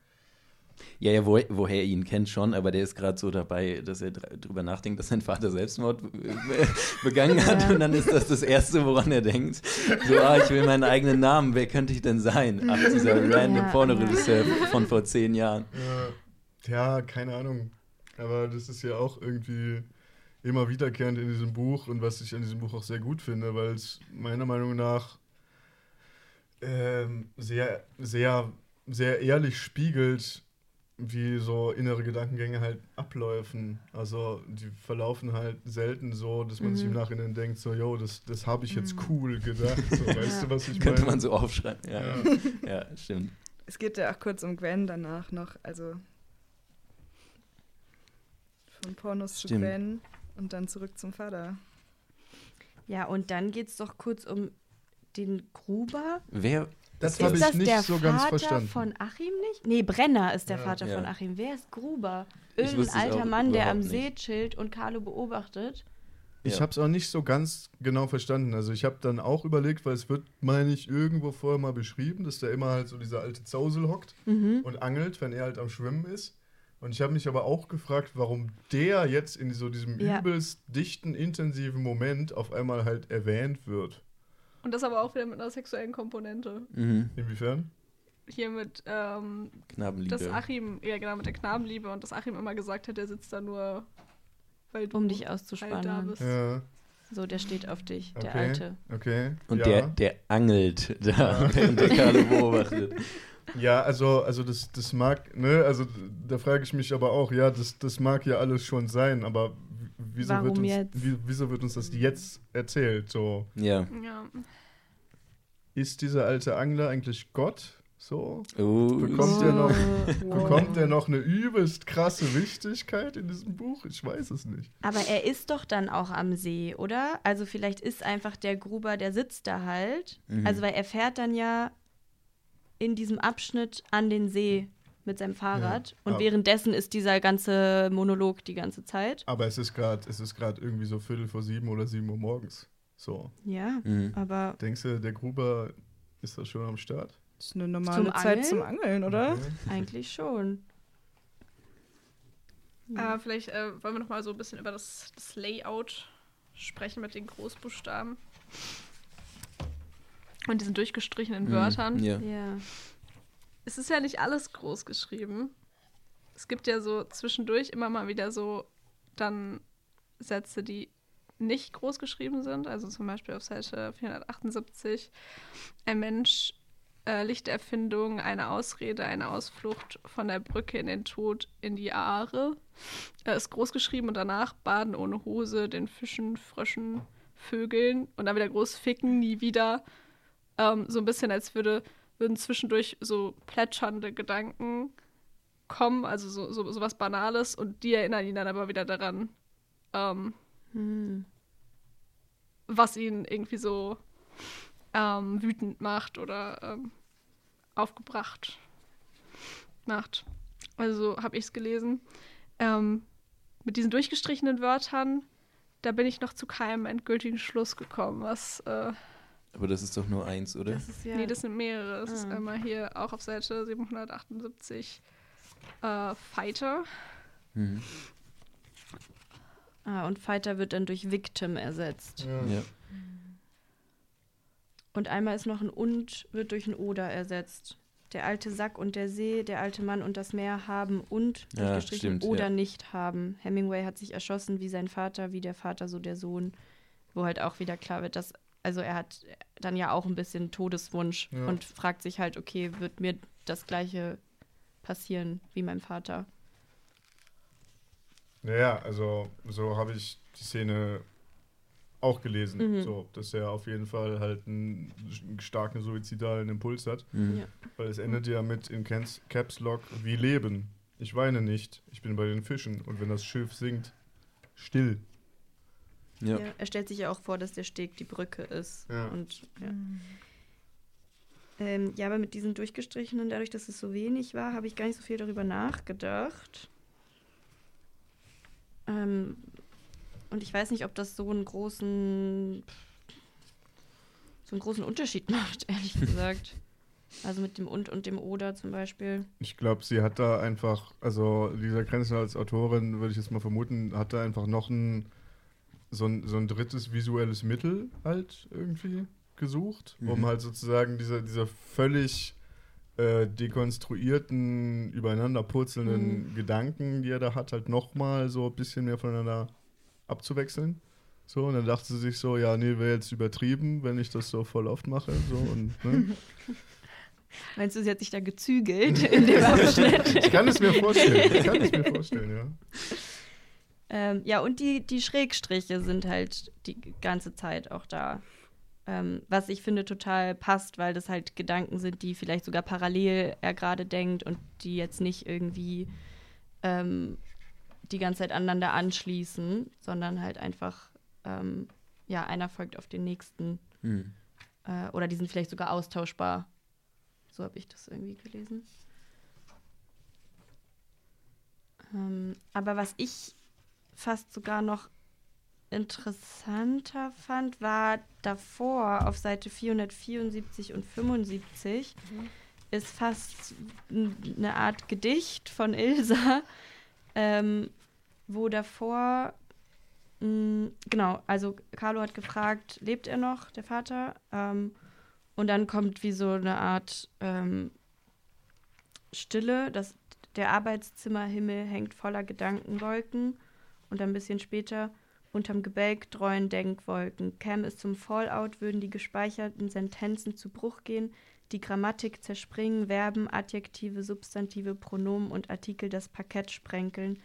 Ja, ja, wo, woher er ihn kennt schon, aber der ist gerade so dabei, dass er dr- drüber nachdenkt, dass sein Vater Selbstmord äh, begangen hat
Ja.
und dann ist das das Erste, woran er denkt. So, ah, ich will meinen eigenen Namen, wer könnte ich denn sein? Ach, dieser random
Ja,
Pornoregisseur von vor zehn Jahren.
Ja, ja, keine Ahnung. Aber das ist ja auch irgendwie immer wiederkehrend in diesem Buch und was ich an diesem Buch auch sehr gut finde, weil es meiner Meinung nach ähm, sehr, sehr, sehr ehrlich spiegelt, wie so innere Gedankengänge halt abläufen. Also die verlaufen halt selten so, dass man sich im
Mhm.
Nachhinein denkt, so, yo, das, das habe ich jetzt cool gedacht. So, weißt du, was ich
Könnte
meine?
man so aufschreiben. Ja,
Ja.
ja. stimmt.
Es geht ja auch kurz um Gwen danach noch, also von Pornos zu
Stimmt.
Gwen und dann zurück zum Vater.
Ja, und dann geht es doch kurz um den Gruber.
Wer,
Das
ist
habe ich
das
nicht
der
so
Vater
ganz verstanden.
von Achim nicht? Nee, Brenner ist der
Ja.
Vater
Ja.
von Achim. Wer ist Gruber?
Ich
Irgendein alter Mann, der am
überhaupt
See
nicht.
chillt und Carlo beobachtet.
Ich
Ja.
habe es auch nicht so ganz genau verstanden. Also ich habe dann auch überlegt, weil es wird, meine ich, irgendwo vorher mal beschrieben, dass da immer halt so dieser alte Zausel hockt
Mhm.
und angelt, wenn er halt am Schwimmen ist. Und ich habe mich aber auch gefragt, warum der jetzt in so diesem
Ja.
übelst dichten, intensiven Moment auf einmal halt erwähnt wird.
Und das aber auch wieder mit einer sexuellen Komponente.
mhm.
Inwiefern?
Hier mit, ähm,
Knabenliebe.
dass Achim, ja genau, mit der Knabenliebe und dass Achim immer gesagt hat, der sitzt da nur, weil du
Um dich
halt da
auszuspannen.
bist.
Ja,
So, der steht auf dich, der
Okay.
Alte.
okay.
Und
ja.
der, der angelt da, während der Carlo beobachtet.
Ja, also, also das, das mag, ne, also da frage ich mich aber auch, ja, das, das mag ja alles schon sein, aber wieso,
Warum
wird uns,
jetzt?
Wie, wieso wird uns das jetzt erzählt? So,
Ja.
Ja.
ist dieser alte Angler eigentlich Gott? So?
Oh,
Bekommt er noch-
Oh.
Bekommt er noch eine übelst krasse Wichtigkeit in diesem Buch? Ich weiß es nicht.
Aber er ist doch dann auch am See, oder? Also vielleicht ist einfach der Gruber, der sitzt da halt.
Mhm.
Also weil er fährt dann ja in diesem Abschnitt an den See mit seinem Fahrrad.
Ja.
Und
Ah.
währenddessen ist dieser ganze Monolog die ganze Zeit.
Aber es ist gerade, es ist gerade irgendwie so Viertel vor sieben oder sieben Uhr morgens. So.
Ja,
Mhm.
aber
Denkst du, der Gruber ist da schon am Start?
Das ist eine normale
Zum
Zeit
Angeln?
zum Angeln, oder?
Okay.
eigentlich schon.
Äh, vielleicht äh, wollen wir noch mal so ein bisschen über das, das Layout sprechen mit den Großbuchstaben. Und diesen durchgestrichenen
Mhm.
Wörtern.
Ja.
Ja.
Es ist ja nicht alles groß geschrieben. Es gibt ja so zwischendurch immer mal wieder so dann Sätze, die nicht groß geschrieben sind. Also zum Beispiel auf Seite 478. Ein Mensch, äh, Lichterfindung, eine Ausrede, eine Ausflucht von der Brücke in den Tod in die Aare. Äh, ist groß geschrieben und danach Baden ohne Hose, den Fischen, Fröschen, Vögeln und dann wieder groß Ficken, nie wieder. Ähm, so ein bisschen, als würde, würden zwischendurch so plätschernde Gedanken kommen, also so, so, so was Banales und die erinnern ihn dann aber wieder daran, ähm,
Hm.
was ihn irgendwie so ähm, wütend macht oder ähm, aufgebracht macht. Also habe ich es gelesen. Ähm, mit diesen durchgestrichenen Wörtern, da bin ich noch zu keinem endgültigen Schluss gekommen, was äh,
Aber das ist doch nur eins, oder?
Das ist ja.
Nee, das sind mehrere. Es ist
Ah.
einmal hier auch auf Seite 778 äh, Fighter.
Mhm.
ah, und Fighter wird dann durch Victim ersetzt.
Ja.
Ja.
Und einmal ist noch ein Und wird durch ein Oder ersetzt. Der alte Sack und der See, der alte Mann und das Meer haben und
Ja,
durchgestrichen
stimmt,
oder
ja.
nicht haben. Hemingway hat sich erschossen wie sein Vater, wie der Vater, so der Sohn. Wo halt auch wieder klar wird, dass, also er hat dann ja auch ein bisschen Todeswunsch
Ja.
und fragt sich halt, okay, wird mir das gleiche passieren wie meinem Vater?
Naja, also so habe ich die Szene auch gelesen.
Mhm.
So, dass er auf jeden Fall halt einen starken suizidalen Impuls hat.
Mhm.
Ja.
Weil es endet ja mit in Caps Caps Lock wie Leben. Ich weine nicht, ich bin bei den Fischen. Und wenn das Schiff sinkt, still.
Ja.
Ja, er stellt sich ja auch vor, dass der Steg die Brücke ist.
Ja.
Und, ja. Ähm, ja, aber mit diesen durchgestrichenen, dadurch, dass es so wenig war, habe ich gar nicht so viel darüber nachgedacht. Ähm, und ich weiß nicht, ob das so einen großen, so einen großen Unterschied macht, ehrlich gesagt. Also mit dem und und dem oder zum Beispiel.
Ich glaube, sie hat da einfach, also Lisa Krenzler als Autorin, würde ich jetzt mal vermuten, hat da einfach noch ein so, ein so ein drittes visuelles Mittel halt irgendwie gesucht, um
Mhm.
halt sozusagen diese, diese völlig äh, dekonstruierten, übereinander purzelnden Gedanken, die er da hat, halt nochmal so ein bisschen mehr voneinander abzuwechseln. So, und dann dachte sie sich so, ja, nee, wäre jetzt übertrieben, wenn ich das so voll oft mache. So, und, ne?
Meinst du, sie hat sich da gezügelt in dem Abschnitt?
Ich kann es mir vorstellen. Ich kann es mir vorstellen, ja.
Ähm, ja, und die, die Schrägstriche sind halt die ganze Zeit auch da. Ähm, was ich finde total passt, weil das halt Gedanken sind, die vielleicht sogar parallel er gerade denkt und die jetzt nicht irgendwie ähm, die ganze Zeit aneinander anschließen, sondern halt einfach, ähm, ja, einer folgt auf den nächsten.
Hm.
Äh, oder die sind vielleicht sogar austauschbar. So habe ich das irgendwie gelesen. Ähm, aber was ich fast sogar noch interessanter fand, war davor auf Seite 474 und 75 ist fast eine Art Gedicht von Ilsa, ähm, wo davor, mh, genau, also Carlo hat gefragt, lebt er noch, der Vater? Ähm, und dann kommt wie so eine Art ähm, Stille, das, der Arbeitszimmerhimmel hängt voller Gedankenwolken und ein bisschen später unterm Gebälk dreuen Denkwolken. Käme es zum Fallout, würden die gespeicherten Sentenzen zu Bruch gehen, die Grammatik zerspringen, Verben, Adjektive, Substantive, Pronomen und Artikel das Parkett sprenkeln,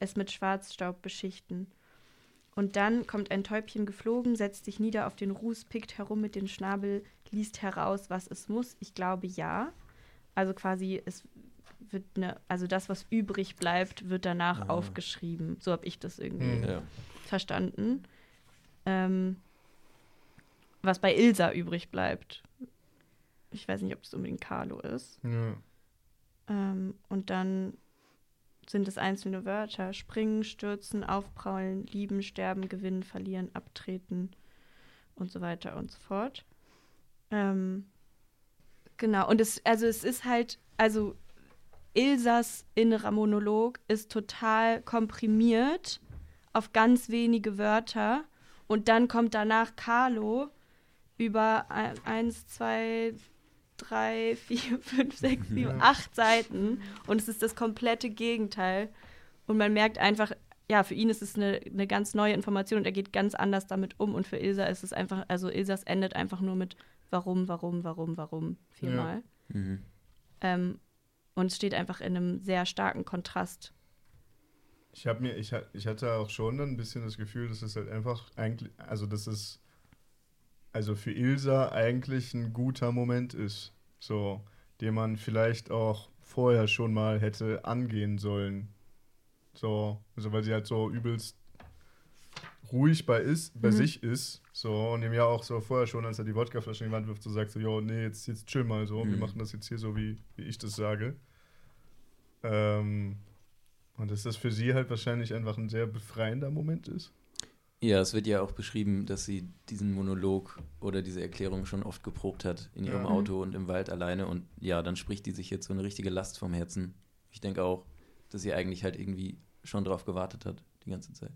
es mit Schwarzstaub beschichten. Und dann kommt ein Täubchen geflogen, setzt sich nieder auf den Ruß, pickt herum mit dem Schnabel, liest heraus, was es muss. Ich glaube ja. Also quasi, es wird eine, also das, was übrig bleibt, wird danach
Ah.
aufgeschrieben. So habe ich das irgendwie
Hm.
Ja.
verstanden. Ähm, was bei Ilsa übrig bleibt. Ich weiß nicht, ob es unbedingt Carlo ist.
ja.
Ähm, und dann sind es einzelne Wörter. Springen, stürzen, aufprallen, lieben, sterben, gewinnen, verlieren, abtreten und so weiter und so fort. Ähm, genau, und es, also es ist halt, also Ilsas innerer Monolog ist total komprimiert auf ganz wenige Wörter. Und dann kommt danach Carlo über ein- eins, zwei, drei, vier, fünf, sechs, sieben,
Ja.
acht Seiten. Und es ist das komplette Gegenteil. Und man merkt einfach, ja, für ihn ist es eine, eine ganz neue Information und er geht ganz anders damit um. Und für Ilsa ist es einfach, also Ilsas endet einfach nur mit warum, warum, warum, warum viermal.
Mhm.
Ähm, und es steht einfach in einem sehr starken Kontrast.
Ich habe mir, ich, ich hatte auch schon dann ein bisschen das Gefühl, dass es halt einfach eigentlich, also dass es also für Ilsa eigentlich ein guter Moment ist, so, den man vielleicht auch vorher schon mal hätte angehen sollen. So, also weil sie halt so übelst ruhig bei ist, bei
Mhm.
sich ist, so und ihm ja auch so vorher schon, als er die Wodkaflasche in die Wand wirft, so sagt so, jo, nee, jetzt, jetzt chill mal so, wir
Mhm.
machen das jetzt hier so, wie, wie ich das sage. Ähm, und dass das für sie halt wahrscheinlich einfach ein sehr befreiender Moment ist.
Ja, es wird ja auch beschrieben, dass sie diesen Monolog oder diese Erklärung schon oft geprobt hat in ihrem
Ja.
Auto und im Wald alleine. Und ja, dann spricht die sich jetzt so eine richtige Last vom Herzen. Ich denke auch, dass sie eigentlich halt irgendwie schon drauf gewartet hat, die ganze Zeit.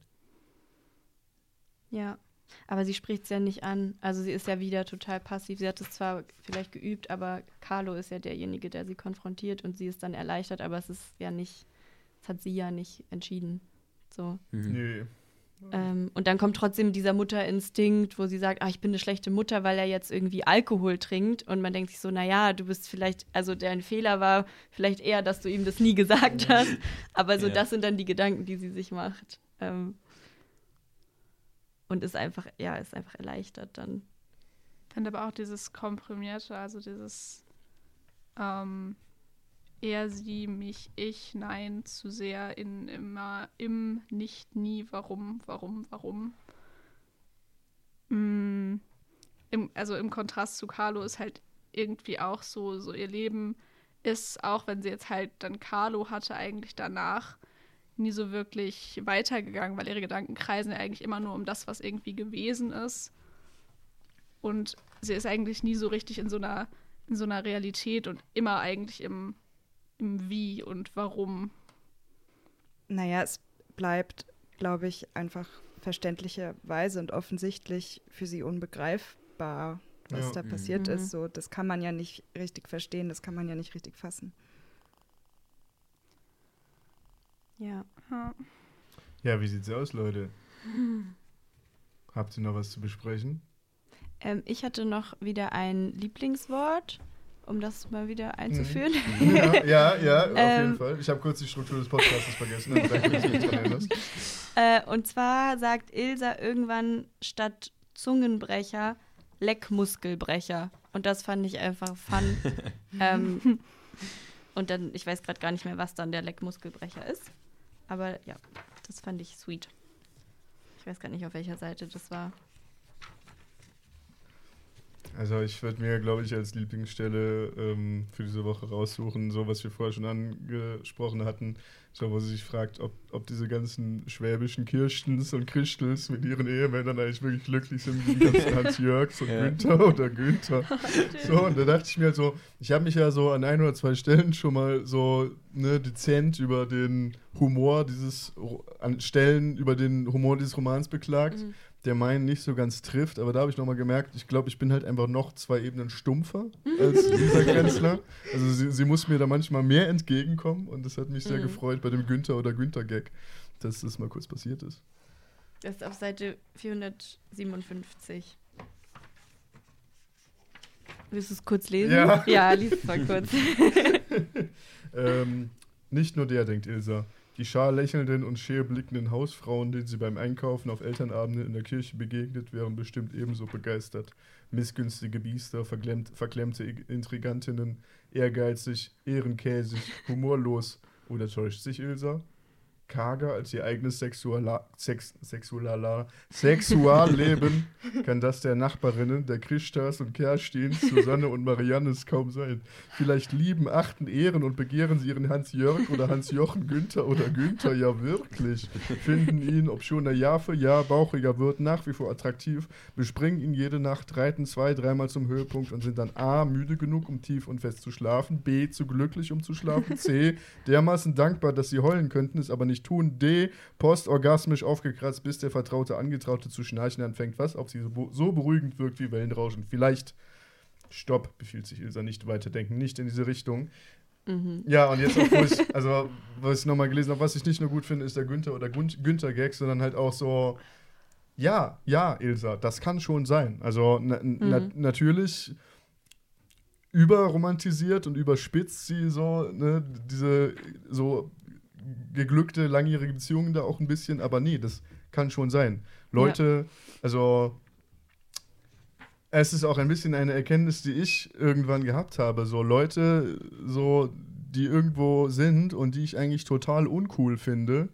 Ja. Aber sie spricht es ja nicht an. Also sie ist ja wieder total passiv. Sie hat es zwar vielleicht geübt, aber Carlo ist ja derjenige, der sie konfrontiert und sie ist dann erleichtert, aber es ist ja nicht, das hat sie ja nicht entschieden. So.
Mhm.
Nee.
Ähm, und dann kommt trotzdem dieser Mutterinstinkt, wo sie sagt, ah, ich bin eine schlechte Mutter, weil er jetzt irgendwie Alkohol trinkt. Und man denkt sich so, naja, du bist vielleicht, also dein Fehler war vielleicht eher, dass du ihm das nie gesagt hast. Aber so,
Ja.
das sind dann die Gedanken, die sie sich macht. Ähm, und ist einfach, ja, ist einfach erleichtert dann.
Ich finde aber auch dieses Komprimierte, also dieses, ähm, er, sie, mich, ich, nein, zu sehr in immer, im, nicht, nie, warum, warum, warum. Mm, im, also im Kontrast zu Carlo ist halt irgendwie auch so, so ihr Leben ist, auch wenn sie jetzt halt dann Carlo hatte, eigentlich danach nie so wirklich weitergegangen, weil ihre Gedanken kreisen ja eigentlich immer nur um das, was irgendwie gewesen ist. Und sie ist eigentlich nie so richtig in so einer, in so einer Realität und immer eigentlich im, im Wie und Warum.
Naja, es bleibt, glaube ich, einfach verständlicherweise und offensichtlich für sie unbegreifbar, was
Ja.
da
Mhm.
passiert
Mhm.
ist. So, das kann man ja nicht richtig verstehen, das kann man ja nicht richtig fassen.
Ja.
Ja.
Wie sieht's aus, Leute? Habt ihr noch was zu besprechen?
Ähm, ich hatte noch wieder ein Lieblingswort, um das mal wieder einzuführen.
ja, ja, ja, auf
Ähm.
jeden Fall. Ich habe kurz die Struktur des Podcasts vergessen.
Äh, und zwar sagt Ilsa irgendwann statt Zungenbrecher Leckmuskelbrecher. Und das fand ich einfach fun. ähm, und dann, ich weiß gerade gar nicht mehr, was dann der Leckmuskelbrecher ist. Aber ja, das fand ich sweet. Ich weiß gar nicht, auf welcher Seite das war.
Also ich würde mir, glaube ich, als Lieblingsstelle ähm, für diese Woche raussuchen, so was wir vorher schon angesprochen hatten, so wo sie sich fragt, ob, ob diese ganzen schwäbischen Kirstens und Christels mit ihren Ehemännern eigentlich wirklich glücklich sind, wie die ganzen Hans-Jörgs und
Ja.
Günther oder Günther. So, und da dachte ich mir halt so, ich habe mich ja so an ein oder zwei Stellen schon mal so ne, dezent über den Humor dieses, an Stellen über den Humor dieses Romans beklagt,
Mhm.
Der meinen nicht so ganz trifft, aber da habe ich nochmal gemerkt, ich glaube, ich bin halt einfach noch zwei Ebenen stumpfer als Lisa Grenzler. Also sie, sie muss mir da manchmal mehr entgegenkommen und das hat mich sehr
Mhm.
gefreut bei dem Günther oder Günther-Gag, dass das mal kurz passiert ist.
Das ist auf Seite 457. Willst du es kurz lesen?
Ja.
Ja, lies es mal kurz.
Ähm, nicht nur der, denkt Ilsa. Die schar lächelnden und scheel blickenden Hausfrauen, denen sie beim Einkaufen auf Elternabenden in der Kirche begegnet, wären bestimmt ebenso begeistert. Missgünstige Biester, verklemmt, verklemmte Intrigantinnen, ehrgeizig, ehrenkäsig, humorlos. Oder täuscht sich Ilsa? Karger als ihr eigenes Sexuala Sex Sexualala Sexualleben kann das der Nachbarinnen, der Christas und Kerstins, Susanne und Mariannes kaum sein. Vielleicht lieben, achten, ehren und begehren sie ihren Hans-Jörg oder Hans-Jochen Günther oder Günther ja wirklich. Finden ihn, ob schon er Jahr für Jahr bauchiger wird, nach wie vor attraktiv, bespringen ihn jede Nacht, reiten zwei, dreimal zum Höhepunkt und sind dann A, müde genug, um tief und fest zu schlafen, B, zu glücklich, um zu schlafen, C, dermaßen dankbar, dass sie heulen könnten, es aber nicht tun, D, postorgasmisch aufgekratzt, bis der Vertraute Angetraute zu schnarchen anfängt, was auf sie so, beruhigend wirkt wie Wellenrauschen. Vielleicht Stopp, befiehlt sich Ilsa, nicht weiterdenken, nicht in diese Richtung.
Mhm.
Ja, und jetzt auch, wo ich, also, was ich nochmal gelesen habe, was ich nicht nur gut finde, ist der Günther oder Gun- Günther-Gag, sondern halt auch so, ja, ja, Ilsa, das kann schon sein. Also, na, na,
Mhm.
natürlich überromantisiert und überspitzt sie so, ne, diese so geglückte langjährige Beziehungen da auch ein bisschen, aber nee, das kann schon sein. Leute, also es ist auch ein bisschen eine Erkenntnis, die ich irgendwann gehabt habe. So Leute, so die irgendwo sind und die ich eigentlich total uncool finde,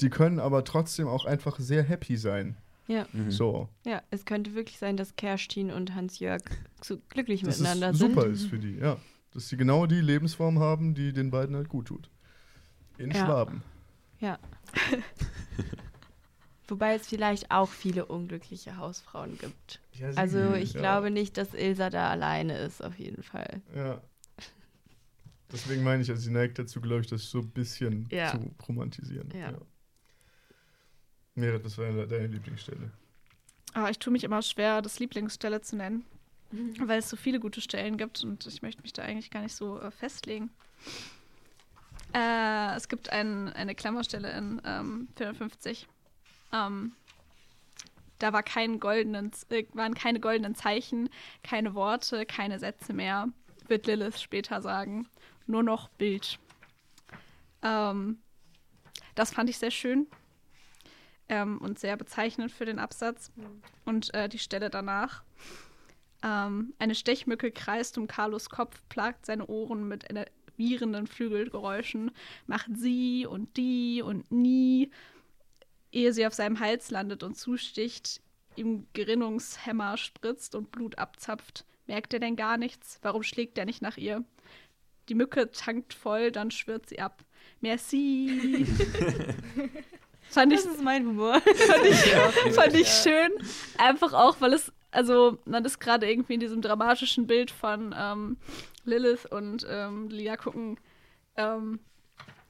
die können aber trotzdem auch einfach sehr happy sein.
Ja.
Mhm.
So,
ja, es könnte wirklich sein, dass Kerstin und Hans-Jörg so glücklich
dass
miteinander
es
sind.
super ist für die, ja. Dass sie genau die Lebensform haben, die den beiden halt gut tut. In
Ja.
Schwaben.
Ja. Wobei es vielleicht auch viele unglückliche Hausfrauen gibt.
Ja,
Also
sie-
ich
ja.
glaube nicht, dass Ilsa da alleine ist, auf jeden Fall.
Ja. Deswegen meine ich, also sie neigt dazu, glaube ich, das so ein bisschen
Ja.
zu romantisieren.
Ja.
Merit, das war deine, deine Lieblingsstelle.
Aber Ah, ich tue mich immer schwer, das Lieblingsstelle zu nennen, weil es so viele gute Stellen gibt und ich möchte mich da eigentlich gar nicht so äh, festlegen. Äh, es gibt ein, eine Klammerstelle in ähm, 450. Ähm, da war kein goldenen, äh, waren keine goldenen Zeichen, keine Worte, keine Sätze mehr, wird Lilith später sagen. Nur noch Bild. Ähm, das fand ich sehr schön ähm, und sehr bezeichnend für den Absatz. Und äh, die Stelle danach. Ähm, eine Stechmücke kreist um Carlos Kopf, plagt seine Ohren mit einer wiehernden Flügelgeräuschen macht sie und die und nie, ehe sie auf seinem Hals landet und zusticht, ihm Gerinnungshämmer spritzt und Blut abzapft. Merkt er denn gar nichts? Warum schlägt er nicht nach ihr? Die Mücke tankt voll, dann schwirrt sie ab. Merci. fand ich,
Das ist mein Humor.
fand ich, fand ich schön. Einfach auch, weil es, also man ist gerade irgendwie in diesem dramatischen Bild von ähm, Lilith und ähm, Lia gucken, ähm,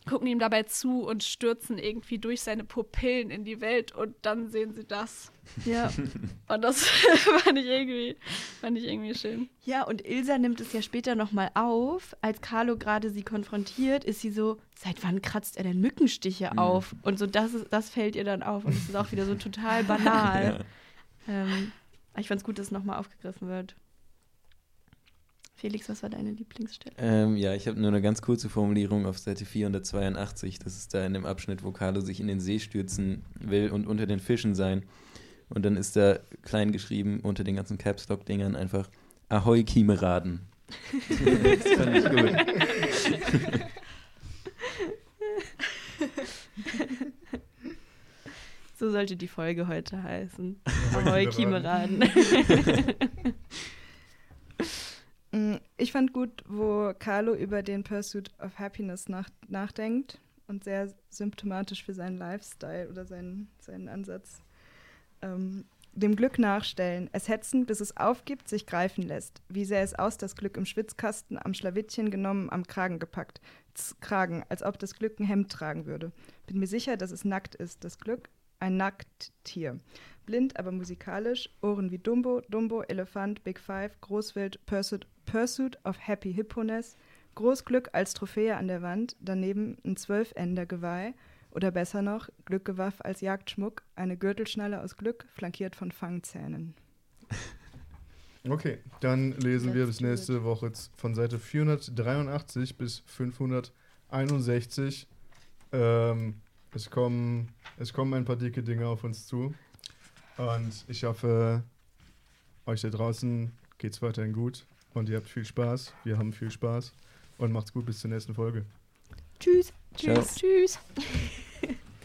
gucken ihm dabei zu und stürzen irgendwie durch seine Pupillen in die Welt und dann sehen sie das.
Ja.
Und das fand ich irgendwie, fand ich irgendwie schön.
Ja, und Ilsa nimmt es ja später nochmal auf. Als Carlo gerade sie konfrontiert, ist sie so, seit wann kratzt er denn Mückenstiche
Mhm.
auf? Und so, das, ist, das fällt ihr dann auf. Und es ist auch wieder so total banal.
Ja.
ähm, ich fand es gut, dass es nochmal aufgegriffen wird. Felix, was war deine Lieblingsstelle?
Ähm, ja, ich habe nur eine ganz kurze Formulierung auf Seite 482. Das ist da in dem Abschnitt, wo Carlo sich in den See stürzen will und unter den Fischen sein. Und dann ist da klein geschrieben unter den ganzen Caps Lock Dingern einfach Ahoi Kimeraden. das fand ich gut.
So sollte die Folge heute heißen.
Ahoi,
Ahoi,
Kimeraden.
Mm, Ich fand gut, wo Carlo über den Pursuit of Happiness nach, nachdenkt und sehr symptomatisch für seinen Lifestyle oder seinen, seinen Ansatz. Ähm, dem Glück nachstellen, es hetzen, bis es aufgibt, sich greifen lässt. Wie sähe es aus, das Glück im Schwitzkasten, am Schlawittchen genommen, am Kragen gepackt. Z Kragen, als ob das Glück ein Hemd tragen würde. Bin mir sicher, dass es nackt ist, das Glück, ein Nackttier. Blind, aber musikalisch, Ohren wie Dumbo, Dumbo, Elefant, Big Five, Großwild, Pursuit, Pursuit of Happy Hipponess, Großglück als Trophäe an der Wand, daneben ein Zwölfender Geweih oder besser noch, Glückgewaff als Jagdschmuck, eine Gürtelschnalle aus Glück, flankiert von Fangzähnen.
Okay, dann lesen wir
Let's
bis
do
nächste Woche von Seite 483 bis 561. Ähm, es, kommen, es kommen ein paar dicke Dinge auf uns zu. Und ich hoffe, euch da draußen geht's weiterhin gut und ihr habt viel Spaß. Wir haben viel Spaß und macht's gut bis zur nächsten Folge.
Tschüss.
Ciao.
Tschüss.